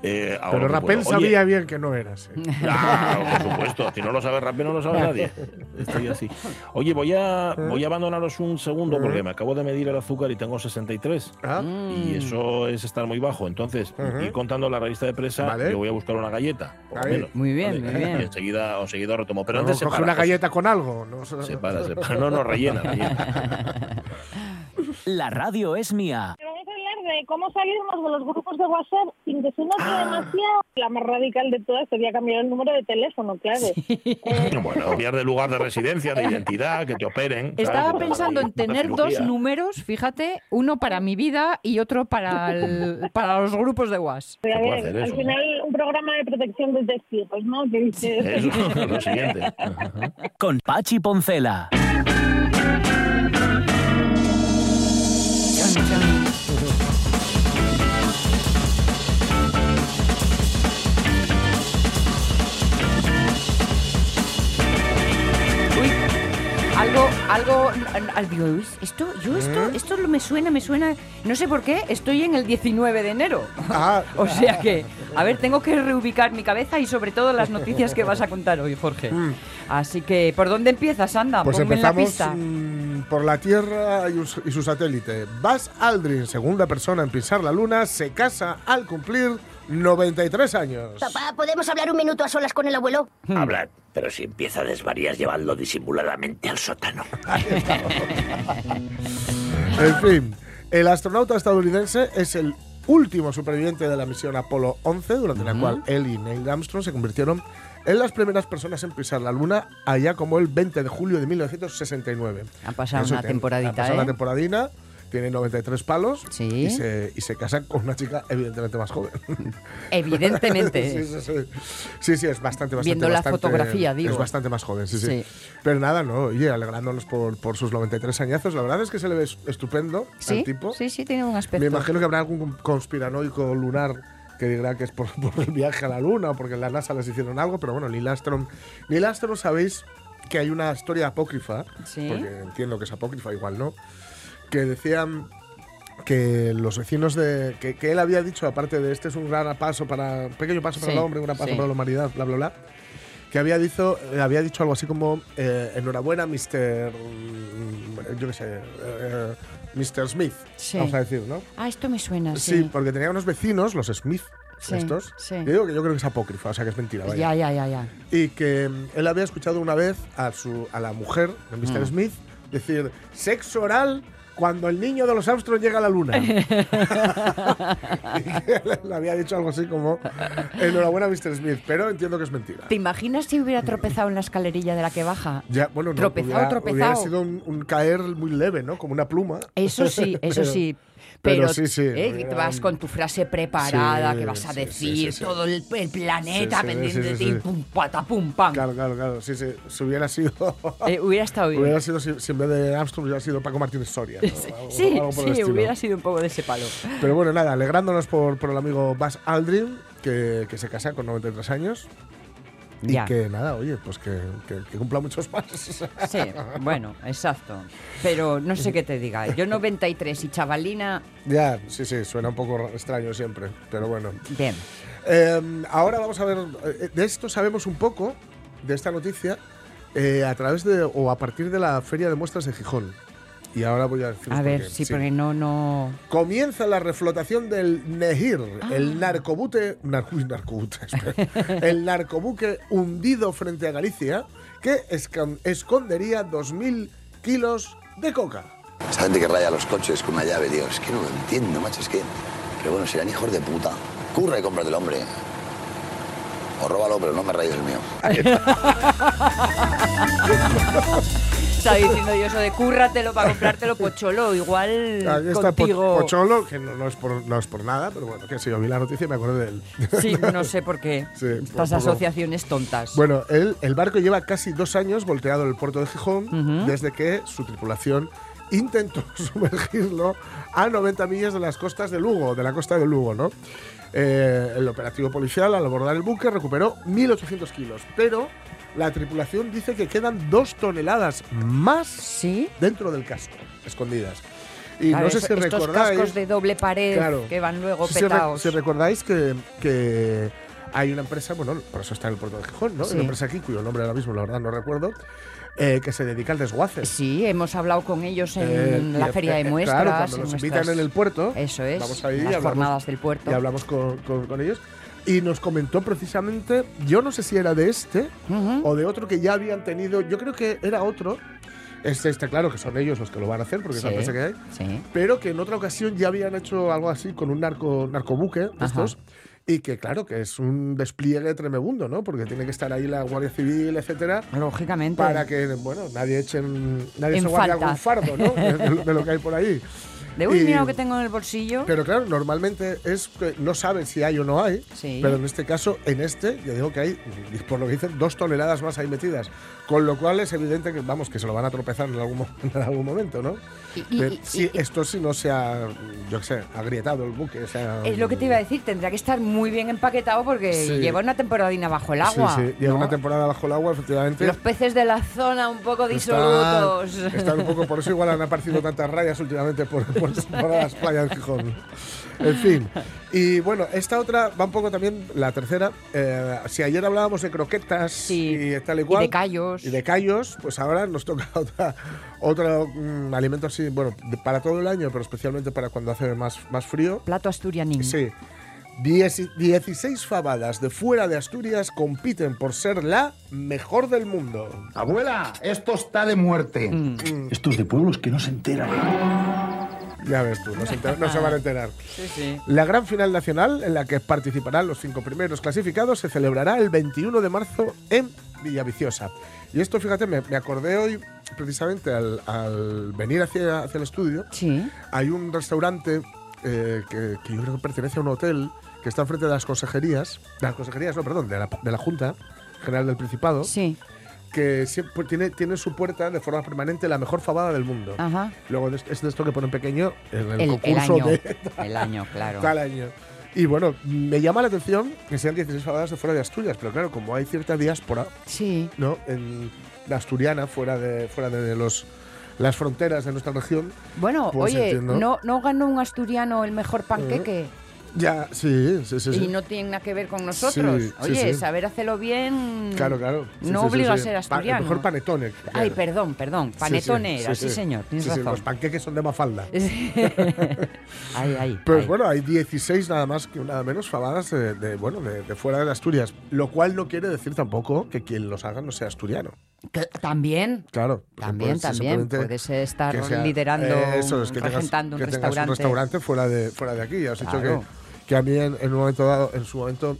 Eh, ahora Pero Rapel puedo. Oye, sabía bien que no era así. Claro, por supuesto. Si no lo sabe Rapel, no lo sabe nadie. Estoy así. Oye, voy a, voy a abandonaros un segundo porque me acabo de medir el azúcar y tengo 63. Ah, Y eso es estar muy bajo. Entonces, Ujú. ir contando la revista de presa, Vale. yo voy a buscar una galleta. Por menos. Muy bien, Vale. muy bien. Y enseguida, enseguida retomo. Pero antes se coge para, una José. galleta con algo. No, Se para, se para. No, no, rellena, rellena. La radio es mía. De cómo salirnos de los grupos de WhatsApp sin que se note demasiado. La más radical de todas sería cambiar el número de teléfono, claro. Bueno, cambiar de lugar de residencia, de identidad, que te operen. Estaba te pensando en tener dos números, fíjate, uno para mi vida y otro para, el- para los grupos de WhatsApp. Al eso, final un programa de protección de testigos, ¿no? Que dice, Eso, lo siguiente. Con Pachi Poncela. Chan, chan. Algo, algo, al- esto, yo esto, ¿Eh? esto me suena, me suena, no sé por qué, estoy en el 19 de enero. Ah. O sea que, a ver, tengo que reubicar mi cabeza y sobre todo las noticias que vas a contar hoy, Jorge. Así que, ¿por dónde empiezas, anda? Pues Ponme en la empezamos pista. mm, por la Tierra y, us- y su satélite. Buzz Aldrin, segunda persona en pisar la Luna, se casa al cumplir 93 años. Papá, ¿podemos hablar un minuto a solas con el abuelo? Hablad, pero si empieza a desvariar, llevadlo disimuladamente al sótano. En fin, el astronauta estadounidense es el último superviviente de la misión Apolo 11, durante la cual él y Neil Armstrong se convirtieron en las primeras personas en pisar la Luna allá como el 20 de julio de 1969. Ha pasado Eso una temporadita, Ha pasado ¿eh? una temporadina, tiene 93 palos Sí. y, se, y se casa con una chica evidentemente más joven. Evidentemente. sí, sí, sí. Sí, sí, es bastante, bastante Viendo la bastante- fotografía, digo. Es bastante más joven, sí, sí. Pero nada, no, oye, alegrándonos por, por sus 93 añazos. La verdad es que se le ve estupendo al tipo. sí, sí, tiene un aspecto. Me imagino que habrá algún conspiranoico lunar que dirá que es por, por el viaje a la Luna o porque en la NASA les hicieron algo, pero bueno, Neil Armstrong, Neil Armstrong sabéis que hay una historia apócrifa, Sí. porque entiendo que es apócrifa, igual no, que decían que los vecinos de que, que él había dicho aparte de este es un gran paso para un pequeño paso para Sí, el hombre un gran paso sí. para la humanidad bla bla bla que había dicho había dicho algo así como eh, enhorabuena Mr mm, yo qué sé eh, Mr Smith Sí. vamos a decir no Ah, esto me suena, Sí, sí. porque tenía unos vecinos, los Smith, Sí, estos. sí. Yo digo que yo creo que es apócrifa, o sea que es mentira. vaya. Ya, ya, ya, ya. Y que mm, él había escuchado una vez a, su, a la mujer de Mr. Mm. Smith decir sexo oral cuando el niño de los Armstrong llega a la luna. y que le- le había dicho algo así como enhorabuena Mr. Smith, pero entiendo que es mentira. ¿Te imaginas si hubiera tropezado en la escalerilla de la que baja? Ya, bueno, no, Tropezado, hubiera, tropezado. hubiera sido un, un caer muy leve, ¿no? Como una pluma. Eso sí, eso Pero- sí. Pero Pero, sí, sí, ¿eh? vas con tu frase preparada, Sí, que vas a decir sí, sí, sí. todo el, el planeta pendiente de ti, pum, pata, pum, pam. Claro, claro, claro. Sí, sí. Si hubiera sido. Eh, hubiera estado bien. Hubiera sido, si, en vez de Armstrong hubiera sido Paco Martínez Soria. ¿no? Algo- Sí, algo sí, hubiera sido un poco de ese palo. Pero bueno, nada, alegrándonos por, por el amigo Buzz Aldrin, que, que se casa con 93 años. Y Ya. que nada, oye, pues que, que- que cumpla muchos más. Sí, bueno, exacto. Pero no sé qué te diga. Yo 93 y chavalina, ya, sí, sí, suena un poco extraño siempre, pero bueno. bien. Eh, ahora vamos a ver, eh, de esto sabemos un poco, de esta noticia, eh, a través de, o a partir de la Feria de Muestras de Gijón. Y ahora voy a decir. A ver, sí, porque no, no. Comienza la reflotación del Nehir, Ah. el narcobute, nar- uy, narcobute, espera. el narcobuque hundido frente a Galicia, que escon- escondería 2.000 kilos de coca. Esta gente que raya los coches con una llave, es que no lo entiendo, macho, es que... Pero bueno, serán hijos de puta. Curra y cómprate el hombre. O róbalo, pero no me rayes el mío. Estaba diciendo yo eso de cúrratelo para comprártelo pocholo. Igual Aquí está Po- contigo. Pocholo, que no, no es por, no es por nada, pero bueno, que si yo vi la noticia y me acordé de él. Sí, no sé por qué. Sí, Estas un poco. asociaciones tontas. Bueno, el, el barco lleva casi dos años volteado en el puerto de Gijón desde que su tripulación intentó sumergirlo a 90 millas de las costas de Lugo, de la costa de Lugo, ¿no? Eh, el operativo policial al abordar el buque recuperó 1.800 kilos, pero la tripulación dice que quedan dos toneladas más ¿Sí? dentro del casco, escondidas. Y Claro, no sé si estos recordáis... cascos de doble pared Claro. que van luego Si, petados. si recordáis que, que hay una empresa, bueno, por eso está en el puerto de Gijón, ¿no? Sí. Una empresa aquí, cuyo nombre ahora mismo, la verdad, no recuerdo, eh, que se dedica al desguace. Sí, hemos hablado con ellos en Eh, la feria eh, de eh, muestras. Claro, cuando nos invitan en el puerto, Eso es, vamos ahí en las hablamos, jornadas del puerto. y hablamos con, con- con ellos. Y nos comentó precisamente, yo no sé si era de este Ujú. o de otro que ya habían tenido, yo creo que era otro. Este, este, claro, que son ellos los que lo van a hacer, porque es la Sí, empresa que hay sí. pero que en otra ocasión ya habían hecho algo así con un narco, narcobuque de estos. Y que claro, que es un despliegue tremebundo, ¿no? Porque tiene que estar ahí la Guardia Civil, etcétera, Lógicamente. para que, bueno, nadie eche nadie En se guarde falta. algún fardo, ¿no? De, de- de lo que hay por ahí. De uy, Y- mira lo que tengo en el bolsillo. Pero claro, normalmente es que no saben si hay o no hay, Sí. pero en este caso, en este, yo digo que hay, por lo que dicen, dos toneladas más ahí metidas. Con lo cual es evidente que, vamos, que se lo van a tropezar en algún, en algún momento, ¿no? Y- y- si esto si no se ha, yo qué sé, agrietado el buque, Es lo que te iba a decir, tendrá que estar muy bien empaquetado porque Sí. lleva una temporadina bajo el agua. Sí, sí, lleva ¿no? una temporada bajo el agua, efectivamente. Los peces de la zona un poco Están, disolutos. están un poco, por eso igual han aparecido tantas rayas últimamente por, por, por las playas de Gijón. En fin. Y bueno, esta otra va un poco también, la tercera. eh, si ayer hablábamos de croquetas y tal y Y cual. de callos. Y de callos, pues ahora nos toca otra, otro mm, alimento así, bueno, de- para todo el año, pero especialmente para cuando hace más, más frío. Plato asturianín. Sí. Dieci- 16 fabadas de fuera de Asturias compiten por ser la mejor del mundo. Abuela, esto está de muerte. Mm. Estos de pueblos que no se enteran. Ya ves tú, no se, enter- no se van a enterar. Sí, sí. La gran final nacional, en la que participarán los cinco primeros clasificados, se celebrará el 21 de marzo en Villaviciosa. Y esto, fíjate, me, me acordé hoy, precisamente al, al venir hacia, hacia el estudio, Sí. hay un restaurante eh, que, que yo creo que pertenece a un hotel que está enfrente de las consejerías, de las consejerías, no, perdón, de la, de la Junta General del Principado, Sí. Que siempre tiene, tiene en su puerta de forma permanente la mejor fabada del mundo. Ajá. Luego de- es de esto que ponen pequeño en el, El, el concurso año. de El año, claro. tal año. Y bueno, me llama la atención que sean 16 fabadas de fuera de Asturias, pero claro, como hay cierta diáspora, Sí. ¿no? En la asturiana, fuera de, fuera de los, las fronteras de nuestra región. Bueno, pues oye, entiendo. ¿no, ¿no ganó un asturiano el mejor panqueque? Ya, sí, sí, sí. sí. Y no tiene nada que ver con nosotros. Sí, Oye, sí. saber hacerlo bien Claro, claro. No obliga a ser Pa- asturiano. el mejor panetone. Ay, perdón, perdón. Panetone era, sí, señor, tienes razón. los panqueques son de Mafalda. ay, ay. Pero ay. bueno, hay 16 nada más que nada menos fabadas de, de, bueno, de, de fuera de Asturias. Lo cual no quiere decir tampoco que quien los haga no sea asturiano. También. Claro. También, también. Puedes estar sea- liderando, eh, eso es, que tengas, regentando un que restaurante. un restaurante fuera de, fuera de aquí. Ya os he dicho Claro. que, que a mí en, en un momento dado, en su momento,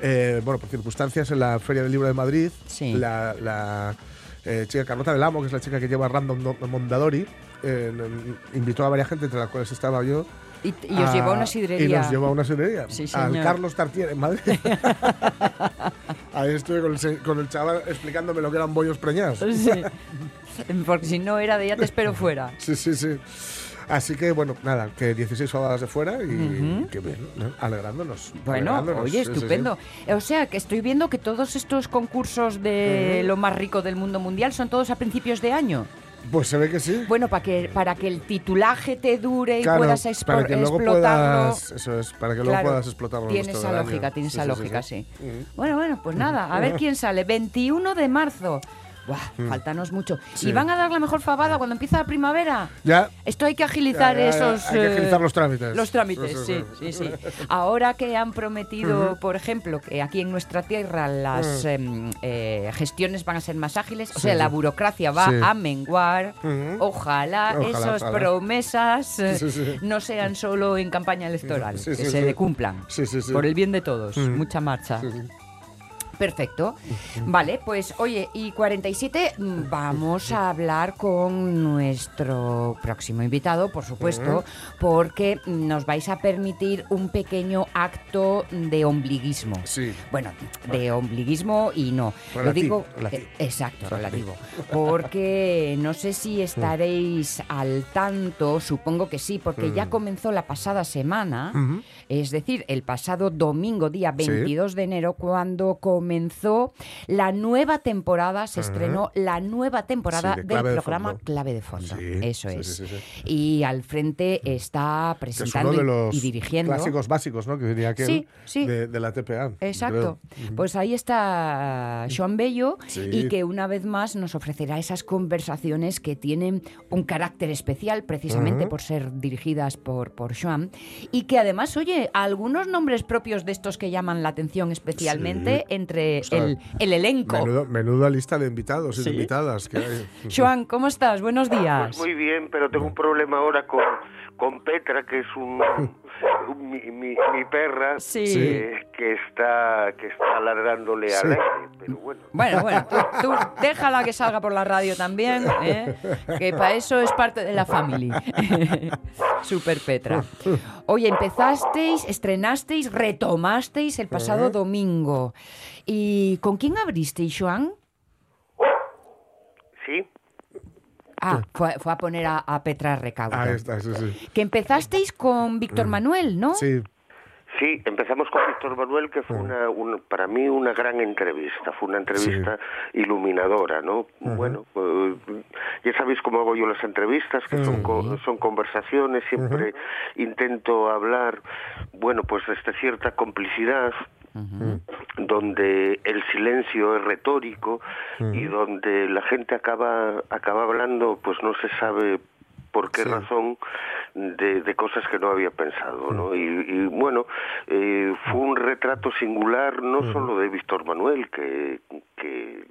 eh, bueno, por circunstancias, en la Feria del Libro de Madrid, Sí. la, la, eh, chica Carlota del Amo, que es la chica que lleva Random Mondadori, eh, invitó a varias gente, entre las cuales estaba yo. Y, y os llevó a una Y sidrería. nos llevó a una sidrería. Sí, al. Carlos Tartier en Madrid. Ahí estuve con el, con el chaval explicándome lo que eran bollos preñados. Sí. Porque si no era de ya te espero fuera. Sí, sí, sí. Así que, bueno, nada, que 16 fabadas de fuera y Ujú. que bien, ¿no? alegrándonos. Bueno, alegrándonos, oye, sí, sí, sí. estupendo. O sea, que estoy viendo que todos estos concursos de lo más rico del mundo mundial son todos a principios de año. Pues se ve que sí. Bueno, para que, para que el titulaje te dure y puedas para que luego explotarlo. puedas, eso es, para que luego Claro, puedas explotarlo. Tiene esa lógica, tiene esa sí, sí, lógica, sí. sí. Ujú. Bueno, bueno, pues nada, a ver quién sale. 21 de marzo. Buah, Mm. faltanos mucho. Sí. ¿Y van a dar la mejor fabada cuando empieza la primavera? Ya. Esto hay que agilizar Ya, ya, ya, esos... hay que eh, agilizar los trámites. Los trámites, Sí, sí, sí, sí, sí. sí. Ahora que han prometido, Ujú. por ejemplo, que aquí en nuestra tierra las Mm. em, eh, gestiones van a ser más ágiles, o Sí, sea, sí. la burocracia va Sí. a menguar, Ujú. ojalá, Ojalá, esas promesas eh, no sean solo en campaña electoral, que se cumplan, Sí, sí, sí. por el bien de todos, mucha marcha. Perfecto. Vale, pues oye, y 47, mm, vamos a hablar con nuestro próximo invitado, por supuesto, porque nos vais a permitir un pequeño acto de ombliguismo. Sí. Bueno, de ombliguismo y no. Lo Relativo, digo relativo. eh, exacto, Relativo. relativo. Porque no sé si estaréis al tanto, supongo que sí, porque ya Mm. comenzó la pasada semana, es decir, el pasado domingo, día Sí. 22 de enero, cuando comenzó la nueva temporada, se estrenó la nueva temporada Sí, de del de programa. Clave de Fondo. Sí, Eso sí, es. Y al frente está Que es presentando uno de los y dirigiendo. clásicos básicos, ¿no? Que diría aquel. De, de la TPA. Exacto. creo. Pues ahí está Joan Bello y que una vez más nos ofrecerá esas conversaciones que tienen un carácter especial precisamente por ser dirigidas por, por Joan y que además, oye, algunos nombres propios de estos que llaman la atención especialmente Sí. Entre O sea, el, el elenco. Menudo- menuda lista de invitados y Sí. de invitadas que hay. Joan, ¿cómo estás? Buenos días. Pues muy bien, pero tengo un problema ahora con, con Petra, que es un- mi, mi- mi perra, Sí. que, que está que está ladrándole Sí. al aire. Pero bueno, Bueno, bueno, tú, tú déjala que salga por la radio también, ¿eh? que para eso es parte de la familia. Super Petra. Oye, empezasteis, estrenasteis, retomasteis el pasado domingo. ¿Y con quién abristeis, Joan? sí, Ah, fue, fue a poner a, a Petra Recaudo. Ahí está, sí, sí. Que empezasteis con Víctor Manuel, ¿no? Sí, sí, empezamos con Víctor Manuel, que fue una, una- para mí una gran entrevista, fue una entrevista iluminadora, ¿no? Bueno, eh, ya sabéis cómo hago yo las entrevistas, que son, co- son conversaciones, siempre intento hablar, bueno, pues desde cierta complicidad, donde el silencio es retórico y donde la gente acaba acaba hablando pues no se sabe por qué Sí. razón de, de cosas que no había pensado ¿no? y, y, bueno eh, fue un retrato singular no solo de Víctor Manuel que, que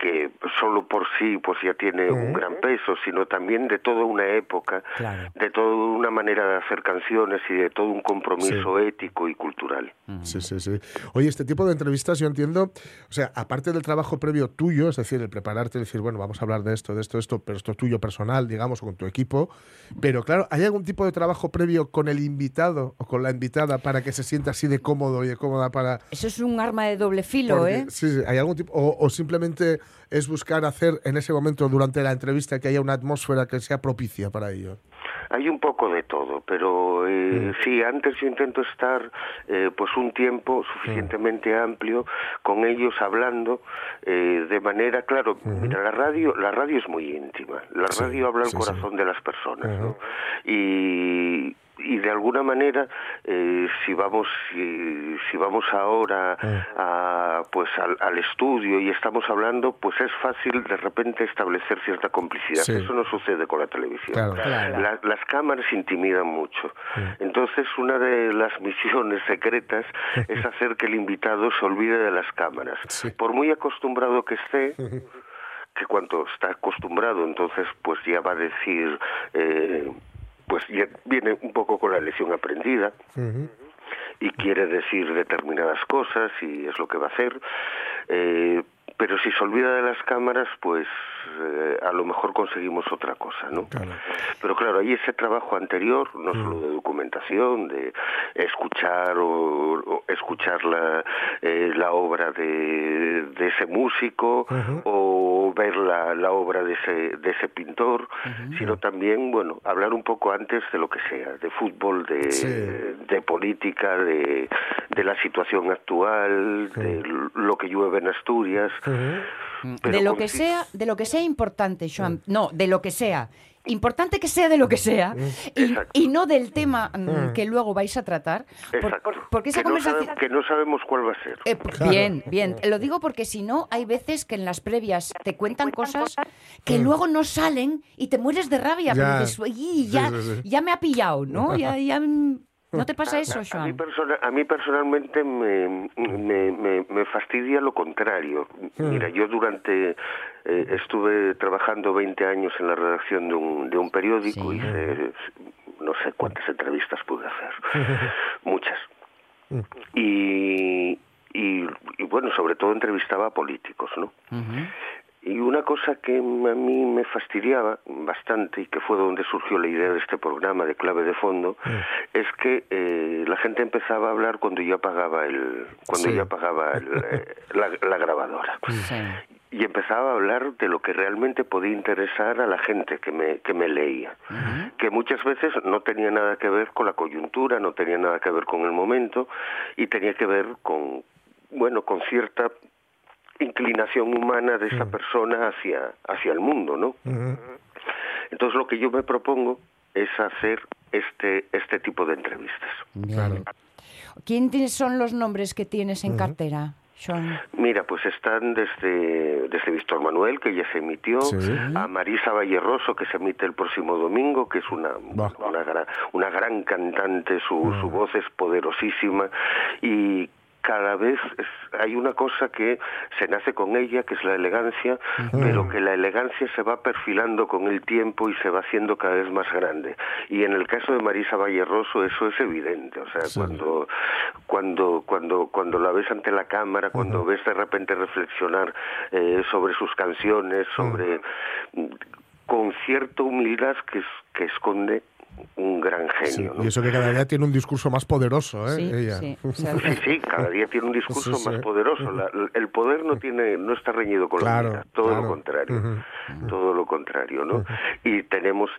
que solo por sí pues ya tiene un gran peso, sino también de toda una época, Claro. de toda una manera de hacer canciones y de todo un compromiso ético y cultural. Sí, sí, sí. Oye, este tipo de entrevistas yo entiendo, o sea, aparte del trabajo previo tuyo, es decir, el prepararte, decir, bueno, vamos a hablar de esto, de esto, de esto, pero esto es tuyo personal, digamos, o con tu equipo, pero claro, ¿hay algún tipo de trabajo previo con el invitado o con la invitada para que se sienta así de cómodo y de cómoda para... Eso es un arma de doble filo, Porque- ¿eh? Sí, sí, hay algún tipo, o, o simplemente es buscar hacer en ese momento durante la entrevista que haya una atmósfera que sea propicia para ello. Hay un poco de todo, pero eh, sí, antes yo intento estar eh, pues un tiempo suficientemente amplio con ellos hablando eh, de manera, claro, mira, la radio, la radio es muy íntima, la Sí, radio habla al corazón de las personas, ¿no? Y y de alguna manera eh, si vamos si, si vamos ahora a, pues al, al estudio y estamos hablando pues es fácil de repente establecer cierta complicidad Sí. eso no sucede con la televisión Claro. Claro. La- las cámaras intimidan mucho. Entonces, una de las misiones secretas es hacer que el invitado se olvide de las cámaras. Sí. Por muy acostumbrado que esté, que cuando está acostumbrado, entonces, pues ya va a decir, eh, pues ya viene un poco con la lección aprendida y quiere decir determinadas cosas y es lo que va a hacer. Eh, pero si se olvida de las cámaras, pues eh, a lo mejor conseguimos otra cosa, ¿no? Claro. Pero claro, hay ese trabajo anterior, no solo de documentación, de escuchar o, o escuchar la, eh, la obra de, de ese músico o ver la, la obra de ese, de ese pintor, sino también, bueno, hablar un poco antes de lo que sea, de fútbol, de, Sí. de política, de, de la situación actual, de lo que llueve en Asturias. pero de lo que sea, de lo que sea importante, Joan. No, de lo que sea. importante que sea de lo que sea y, y no del tema mm, Mm. que luego vais a tratar. por- porque esa que, no conversación... sabe- que no sabemos cuál va a ser. Eh, Bien, bien. Lo digo porque si no, hay veces que en las previas te cuentan cosas que luego no salen y te mueres de rabia. Ya. Porque dices, "Uy, Sí, ya, sí, sí. ya me ha pillado, ¿no? Ya, ya, mm, ¿No te pasa eso, A mí, Joan? persona- a mí personalmente me, me, me- me fastidia lo contrario. Hmm. Mira, yo durante eh, estuve trabajando 20 años en la redacción de un, de un periódico, hice no sé cuántas entrevistas pude hacer, muchas. Y, y, y bueno, sobre todo entrevistaba a políticos, ¿no? Y una cosa que a mí me fastidiaba bastante y que fue donde surgió la idea de este programa de clave de fondo es que eh, la gente empezaba a hablar cuando yo apagaba el cuando Sí. yo apagaba el, eh, la, la grabadora. Y empezaba a hablar de lo que realmente podía interesar a la gente que me que me leía que muchas veces no tenía nada que ver con la coyuntura no tenía nada que ver con el momento y tenía que ver con bueno con cierta inclinación humana de esa persona hacia hacia el mundo no entonces lo que yo me propongo es hacer este este tipo de entrevistas. Bien. ¿Quiénes son los nombres que tienes en cartera, Joan? Mira, pues están desde, desde Víctor Manuel, que ya se emitió, Sí. a Marisa Valleroso, que se emite el próximo domingo, que es una, una, gran, una gran cantante, su, su voz es poderosísima y cada vez es- hay una cosa que se nace con ella, que es la elegancia, pero que la elegancia se va perfilando con el tiempo y se va haciendo cada vez más grande. Y en el caso de Marisa Valleroso eso es evidente, o sea, cuando cuando cuando cuando la ves ante la cámara, cuando ves de repente reflexionar eh, sobre sus canciones, sobre con cierta humildad que que esconde un gran Sí, genio, ¿no? Y eso que cada día tiene un discurso más poderoso, ¿eh? Sí, ella. sí. Cada día tiene un discurso Sí, sí. más poderoso. La- el poder no tiene, no está reñido con Claro, la vida, todo claro. lo contrario, todo lo contrario, ¿no? Y tenemos,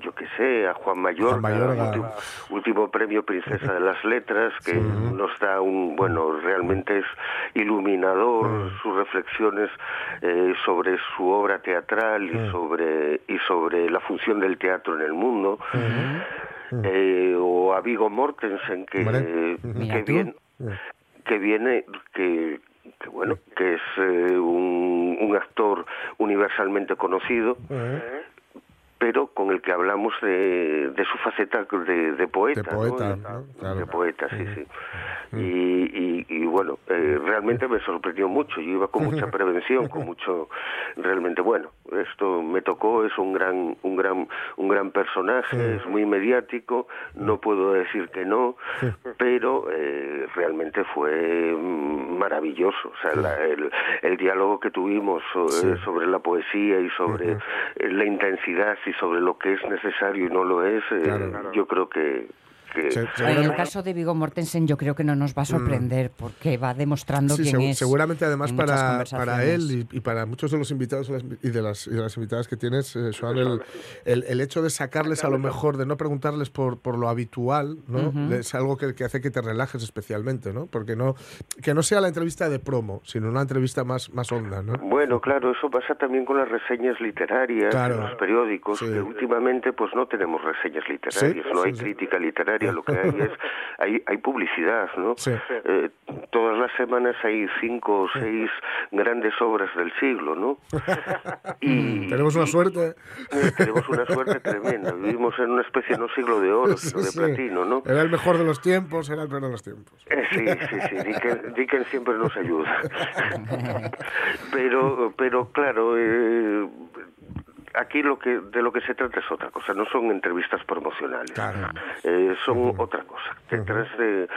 yo qué sé, a Juan Mayorga. Último, último premio Princesa de las Letras, que nos da un, bueno, realmente es iluminador sus reflexiones eh, sobre su obra teatral y sobre y sobre la función del teatro en el mundo. Eh, o a Vigo Mortensen que, que bien que viene que, que bueno que es eh, un, un actor universalmente conocido pero con el que hablamos de, de su faceta de, de poeta De poeta, De- ¿no? Claro. de poeta sí sí. Y, y, y bueno eh, realmente me sorprendió mucho yo iba con mucha prevención con mucho realmente bueno esto me tocó es un gran un gran un gran personaje es muy mediático no puedo decir que no pero eh, realmente fue maravilloso o sea la- el, el diálogo que tuvimos eh, sobre la poesía y sobre la intensidad y sobre lo que es necesario y no lo es eh, Claro. yo creo que, que Se- En el seguramente- caso de Vigo Mortensen yo creo que no nos va a sorprender porque va demostrando Sí, quién segu- es. seguramente además para, para él y, y para muchos de los invitados y de las, y de las invitadas que tienes, eh, Joan, el, el, el hecho de sacarles a lo mejor, de no preguntarles por, por lo habitual, ¿no? Ujú. es algo que, que hace que te relajes especialmente, ¿no? Porque no, que no sea la entrevista de promo, sino una entrevista más, más honda, ¿no? Bueno, claro, eso pasa también con las reseñas literarias, Claro. en los periódicos, Sí. que últimamente pues no tenemos reseñas literarias, Sí, no hay crítica literaria, lo que hay es, hay, hay publicidad, ¿no? Sí. Eh, todas las semanas hay cinco o seis grandes obras del siglo, ¿no? Y, Tenemos una suerte. eh, tenemos una suerte tremenda, vivimos en una especie, no siglo de oro, sino de Sí, platino, ¿no? Era el mejor de los tiempos, era el peor de los tiempos. Eh, Sí, sí, sí, Dickens, Dickens siempre nos ayuda. pero, pero claro, aquí lo que de lo que se trata es otra cosa, no son entrevistas promocionales, Claro. Eh, son otra cosa. Detrás de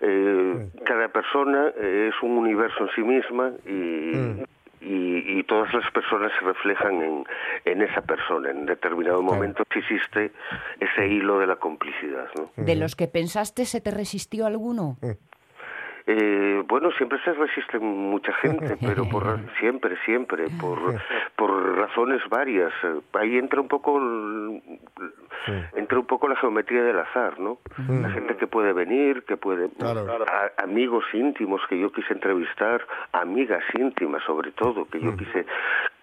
eh, cada persona eh, es un universo en sí misma y y, y todas las personas se reflejan en, en esa persona. En determinado momento existe ese hilo de la complicidad. ¿no? ¿De los que pensaste se te resistió alguno? Eh, bueno, siempre se resiste mucha gente, pero por siempre, siempre, por, por razones varias. Ahí entra un poco el- entra un poco la geometría del azar, ¿no? La gente que puede venir, que puede Claro. a- amigos íntimos que yo quise entrevistar, amigas íntimas sobre todo que yo quise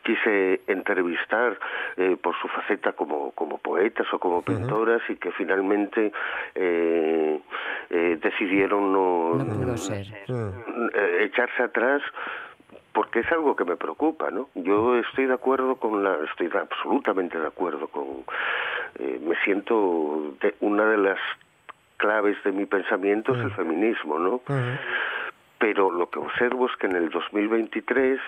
quise entrevistar eh, por su faceta como, como poetas o como pintoras y que finalmente eh, eh, decidieron no, No pudo ser. echarse atrás porque es algo que me preocupa, ¿no? Yo estoy de acuerdo con la, estoy absolutamente de acuerdo con, me siento de, una de las claves de mi pensamiento es el feminismo, ¿no? Pero lo que observo es que en el 2023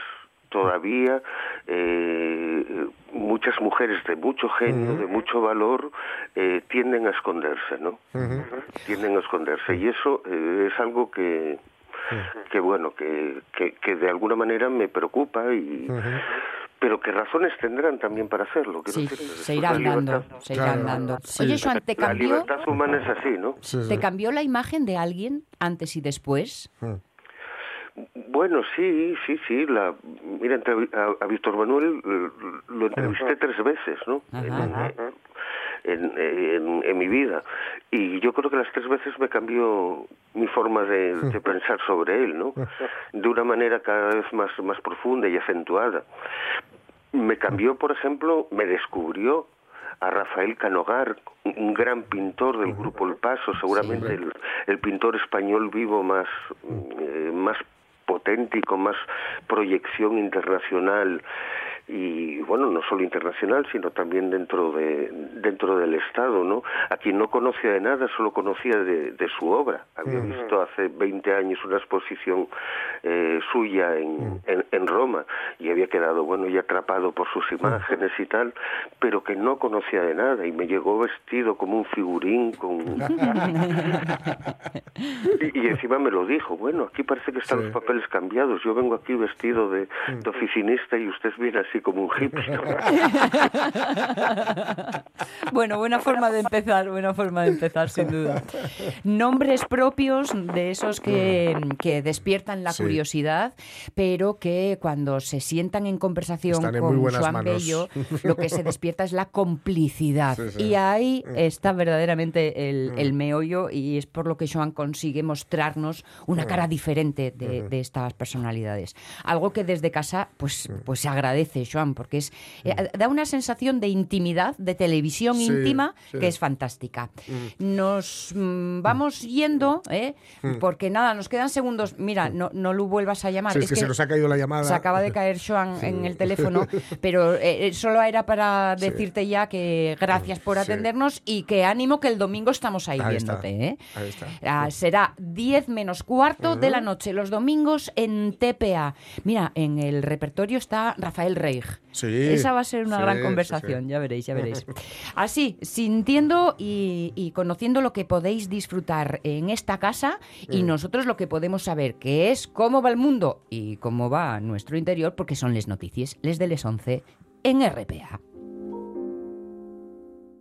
todavía eh, muchas mujeres de mucho genio, de mucho valor, eh, tienden a esconderse, ¿no? Tienden a esconderse. Y eso eh, es algo que que bueno que, que, que de alguna manera me preocupa y pero qué razones tendrán también para hacerlo Sí, decir, se irán la dando, se irán dando. Oye, Joan, ¿te la cambió, libertad humana es así no ¿te cambió la imagen de alguien antes y después? Bueno, sí, sí, sí. La, mira, a, a Víctor Manuel eh, lo entrevisté tres veces, ¿no? Ajá. En, en- en mi vida. Y yo creo que las tres veces me cambió mi forma de, de pensar sobre él, ¿no? De una manera cada vez más, más profunda y acentuada. Me cambió, por ejemplo, me descubrió a Rafael Canogar, un- un gran pintor del grupo El Paso, seguramente el, el pintor español vivo más, eh, más con más proyección internacional y bueno no solo internacional sino también dentro de dentro del estado no a quien no conocía de nada solo conocía de, de su obra. Había visto hace 20 años una exposición eh, suya en, en, en Roma y había quedado bueno y atrapado por sus imágenes y tal pero que no conocía de nada y me llegó vestido como un figurín con y, y encima me lo dijo, bueno, aquí parece que están los papeles cambiados, yo vengo aquí vestido de, de oficinista y usted viene así como un hippie. Bueno, buena forma de empezar, buena forma de empezar, sin duda. Nombres propios de esos que, que despiertan la Sí. curiosidad, pero que cuando se sientan en conversación en con manos. Bello, lo que se despierta es la complicidad. Sí, sí. Y ahí está verdaderamente el, el meollo y es por lo que Joan consigue mostrarnos una cara diferente de, de estas personalidades. Algo que desde casa pues, pues se agradece, Joan, porque es eh, da una sensación de intimidad, de televisión Sí, íntima, sí. que es fantástica. Nos mm, vamos yendo, ¿eh? porque nada, nos quedan segundos. Mira, no, no lo vuelvas a llamar. Sí, es, que, se nos ha caído la llamada. Se acaba de caer Joan en el teléfono, pero eh, eh, solo era para decirte ya que gracias por atendernos y que ánimo que el domingo estamos ahí, viéndote. Ahí está. Ah, será 10 menos cuarto de la noche los domingos en TPA. Mira, en el repertorio está Rafael Sí, Esa va a ser una sí, gran conversación, sí. ya veréis, ya veréis. Así, sintiendo y, y conociendo lo que podéis disfrutar en esta casa y nosotros lo que podemos saber, que es cómo va el mundo y cómo va nuestro interior, porque son les noticias, les de les 11 en RPA.